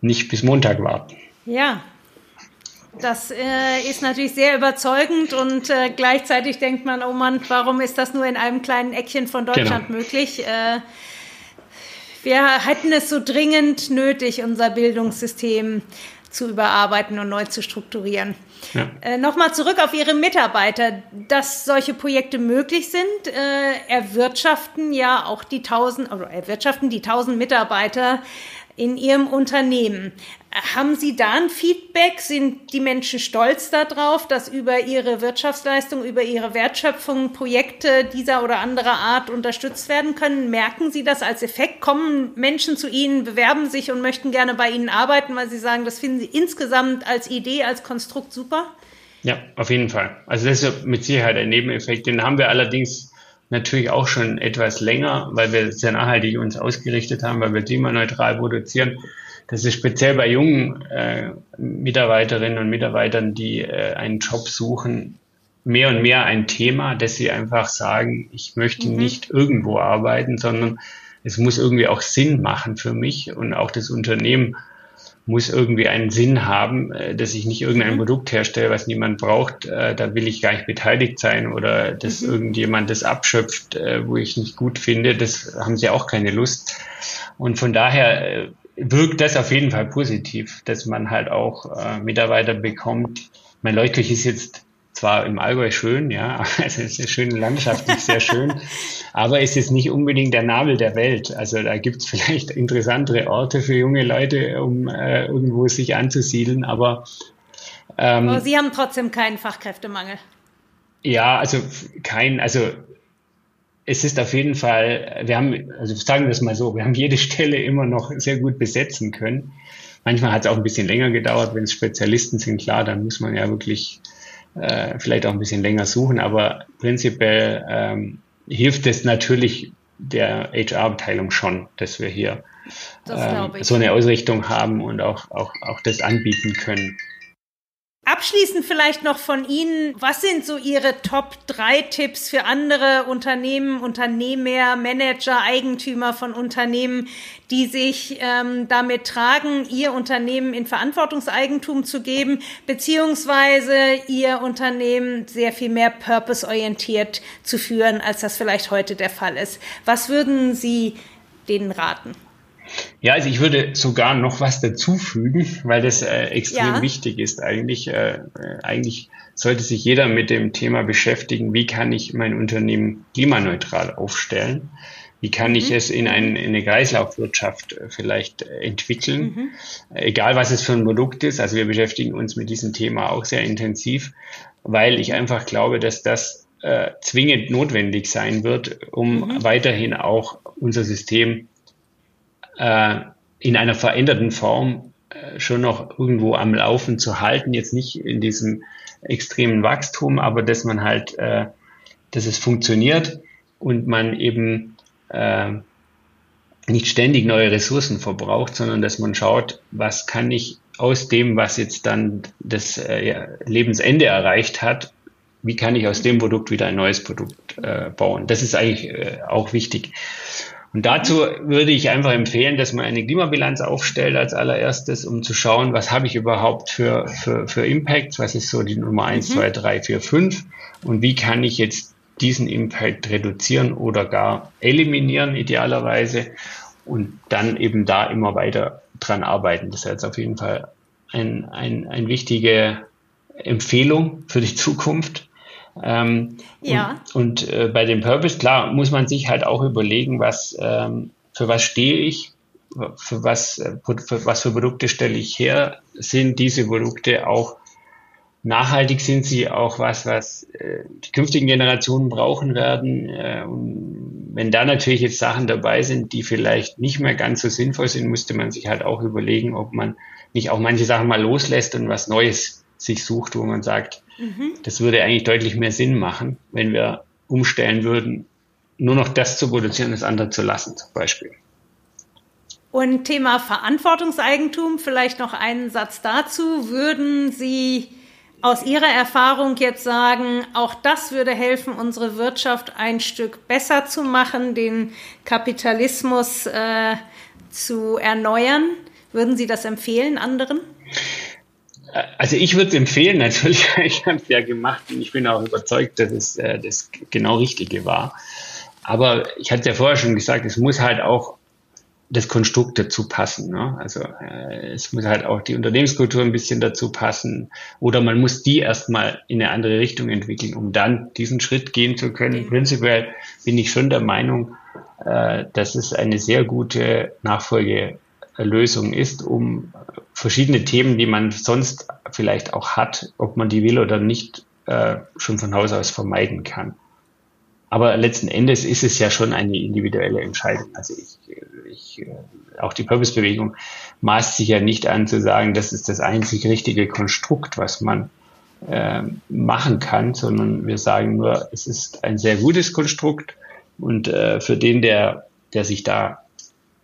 Nicht bis Montag warten. Ja, das äh, ist natürlich sehr überzeugend und äh, gleichzeitig denkt man, oh Mann, warum ist das nur in einem kleinen Eckchen von Deutschland genau. möglich? Äh, wir hätten es so dringend nötig, unser Bildungssystem zu überarbeiten und neu zu strukturieren. Ja. Äh, Nochmal zurück auf Ihre Mitarbeiter. Dass solche Projekte möglich sind, äh, erwirtschaften ja auch die tausend, oder erwirtschaften die tausend Mitarbeiter in Ihrem Unternehmen. Haben Sie da ein Feedback? Sind die Menschen stolz darauf, dass über ihre Wirtschaftsleistung, über ihre Wertschöpfung Projekte dieser oder anderer Art unterstützt werden können? Merken Sie das als Effekt? Kommen Menschen zu Ihnen, bewerben sich und möchten gerne bei Ihnen arbeiten, weil Sie sagen, das finden Sie insgesamt als Idee, als Konstrukt super? Ja, auf jeden Fall. Also das ist mit Sicherheit ein Nebeneffekt. Den haben wir allerdings natürlich auch schon etwas länger, weil wir sehr nachhaltig uns ausgerichtet haben, weil wir klimaneutral produzieren. Das ist speziell bei jungen äh, Mitarbeiterinnen und Mitarbeitern, die äh, einen Job suchen, mehr und mehr ein Thema, dass sie einfach sagen, ich möchte mhm. nicht irgendwo arbeiten, sondern es muss irgendwie auch Sinn machen für mich und auch das Unternehmen muss irgendwie einen Sinn haben, äh, dass ich nicht irgendein mhm. Produkt herstelle, was niemand braucht. Äh, da will ich gar nicht beteiligt sein oder dass mhm. irgendjemand das abschöpft, äh, wo ich nicht gut finde. Das haben sie auch keine Lust. Und von daher wirkt das auf jeden Fall positiv, dass man halt auch Mitarbeiter bekommt. Mein Leuchtkirch ist jetzt zwar im Allgäu schön, ja, also es ist eine schöne Landschaft, sehr schön, aber es ist nicht unbedingt der Nabel der Welt. Also da gibt es vielleicht interessantere Orte für junge Leute, um äh, irgendwo sich anzusiedeln, aber ähm, aber Sie haben trotzdem keinen Fachkräftemangel. Ja, also kein, also es ist auf jeden Fall, wir haben, also sagen wir es mal so, wir haben jede Stelle immer noch sehr gut besetzen können. Manchmal hat es auch ein bisschen länger gedauert, wenn es Spezialisten sind, klar, dann muss man ja wirklich äh, vielleicht auch ein bisschen länger suchen, aber prinzipiell ähm, hilft es natürlich der HR-Abteilung schon, dass wir hier ähm, so eine Ausrichtung haben und auch, auch, auch das anbieten können. Abschließend vielleicht noch von Ihnen, was sind so Ihre Top 3 Tipps für andere Unternehmen, Unternehmer, Manager, Eigentümer von Unternehmen, die sich ähm, damit tragen, ihr Unternehmen in Verantwortungseigentum zu geben, beziehungsweise ihr Unternehmen sehr viel mehr purpose-orientiert zu führen, als das vielleicht heute der Fall ist. Was würden Sie denen raten? Ja, also ich würde sogar noch was dazufügen, weil das äh, extrem ja. wichtig ist. Eigentlich, äh, äh, eigentlich sollte sich jeder mit dem Thema beschäftigen, wie kann ich mein Unternehmen klimaneutral aufstellen? Wie kann ich mhm. es in, ein, in, eine Kreislaufwirtschaft äh, vielleicht entwickeln? Mhm. Egal, was es für ein Produkt ist. Also wir beschäftigen uns mit diesem Thema auch sehr intensiv, weil ich einfach glaube, dass das äh, zwingend notwendig sein wird, um mhm. weiterhin auch unser System äh, in einer veränderten Form äh, schon noch irgendwo am Laufen zu halten. Jetzt nicht in diesem extremen Wachstum, aber dass man halt, äh, dass es funktioniert und man eben äh, nicht ständig neue Ressourcen verbraucht, sondern dass man schaut, was kann ich aus dem, was jetzt dann das äh, Lebensende erreicht hat, wie kann ich aus dem Produkt wieder ein neues Produkt äh, bauen. Das ist eigentlich äh, auch wichtig. Und dazu würde ich einfach empfehlen, dass man eine Klimabilanz aufstellt als allererstes, um zu schauen, was habe ich überhaupt für, für, für Impacts, was ist so die Nummer eins, mhm. zwei, drei, vier, fünf und wie kann ich jetzt diesen Impact reduzieren oder gar eliminieren idealerweise und dann eben da immer weiter dran arbeiten. Das ist jetzt auf jeden Fall ein, ein, eine wichtige Empfehlung für die Zukunft. Ähm, ja. Und, und äh, bei dem Purpose, klar, muss man sich halt auch überlegen, was, ähm, für was stehe ich, für was, äh, für was für Produkte stelle ich her, sind diese Produkte auch nachhaltig, sind sie auch was, was äh, die künftigen Generationen brauchen werden. Äh, und wenn da natürlich jetzt Sachen dabei sind, die vielleicht nicht mehr ganz so sinnvoll sind, müsste man sich halt auch überlegen, ob man nicht auch manche Sachen mal loslässt und was Neues sich sucht, wo man sagt, mhm. das würde eigentlich deutlich mehr Sinn machen, wenn wir umstellen würden, nur noch das zu produzieren, das andere zu lassen, zum Beispiel. Und Thema Verantwortungseigentum, vielleicht noch einen Satz dazu. Würden Sie aus Ihrer Erfahrung jetzt sagen, auch das würde helfen, unsere Wirtschaft ein Stück besser zu machen, den Kapitalismus äh, zu erneuern? Würden Sie das empfehlen anderen? Also ich würde es empfehlen, natürlich, ich habe es ja gemacht und ich bin auch überzeugt, dass es äh, das genau Richtige war. Aber ich hatte ja vorher schon gesagt, es muss halt auch das Konstrukt dazu passen. Ne? Also äh, es muss halt auch die Unternehmenskultur ein bisschen dazu passen oder man muss die erstmal in eine andere Richtung entwickeln, um dann diesen Schritt gehen zu können. Mhm. Prinzipiell bin ich schon der Meinung, äh, dass es eine sehr gute Nachfolgelösung ist, um verschiedene Themen, die man sonst vielleicht auch hat, ob man die will oder nicht, äh, schon von Haus aus vermeiden kann. Aber letzten Endes ist es ja schon eine individuelle Entscheidung. Also ich, ich, äh, auch die Purpose-Bewegung maßt sich ja nicht an zu sagen, das ist das einzig richtige Konstrukt, was man äh, machen kann, sondern wir sagen nur, es ist ein sehr gutes Konstrukt und äh, für den, der, der sich da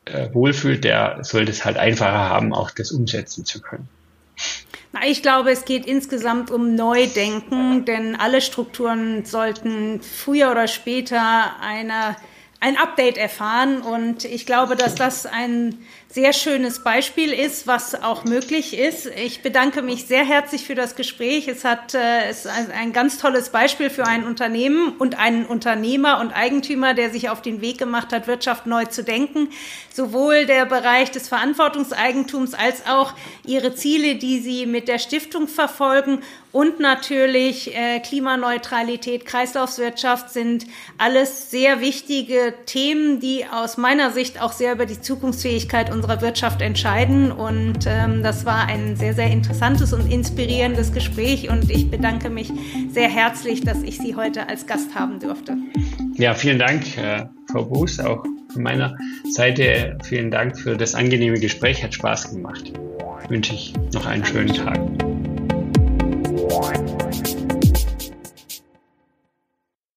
äh, wohlfühlt, der sollte es halt einfacher haben, auch das umsetzen zu können. Na, ich glaube, es geht insgesamt um Neudenken, denn alle Strukturen sollten früher oder später eine, ein Update erfahren. Und ich glaube, dass das ein sehr schönes Beispiel ist, was auch möglich ist. Ich bedanke mich sehr herzlich für das Gespräch. Es hat äh, ist ein ganz tolles Beispiel für ein Unternehmen und einen Unternehmer und Eigentümer, der sich auf den Weg gemacht hat, Wirtschaft neu zu denken. Sowohl der Bereich des Verantwortungseigentums als auch ihre Ziele, die sie mit der Stiftung verfolgen und natürlich äh, Klimaneutralität, Kreislaufswirtschaft sind alles sehr wichtige Themen, die aus meiner Sicht auch sehr über die Zukunftsfähigkeit unserer Wirtschaft entscheiden. Und ähm, das war ein sehr, sehr interessantes und inspirierendes Gespräch. Und ich bedanke mich sehr herzlich, dass ich Sie heute als Gast haben durfte. Ja, vielen Dank, äh, Frau Buß, auch von meiner Seite vielen Dank für das angenehme Gespräch. Hat Spaß gemacht. Wünsche ich noch einen schönen Tag.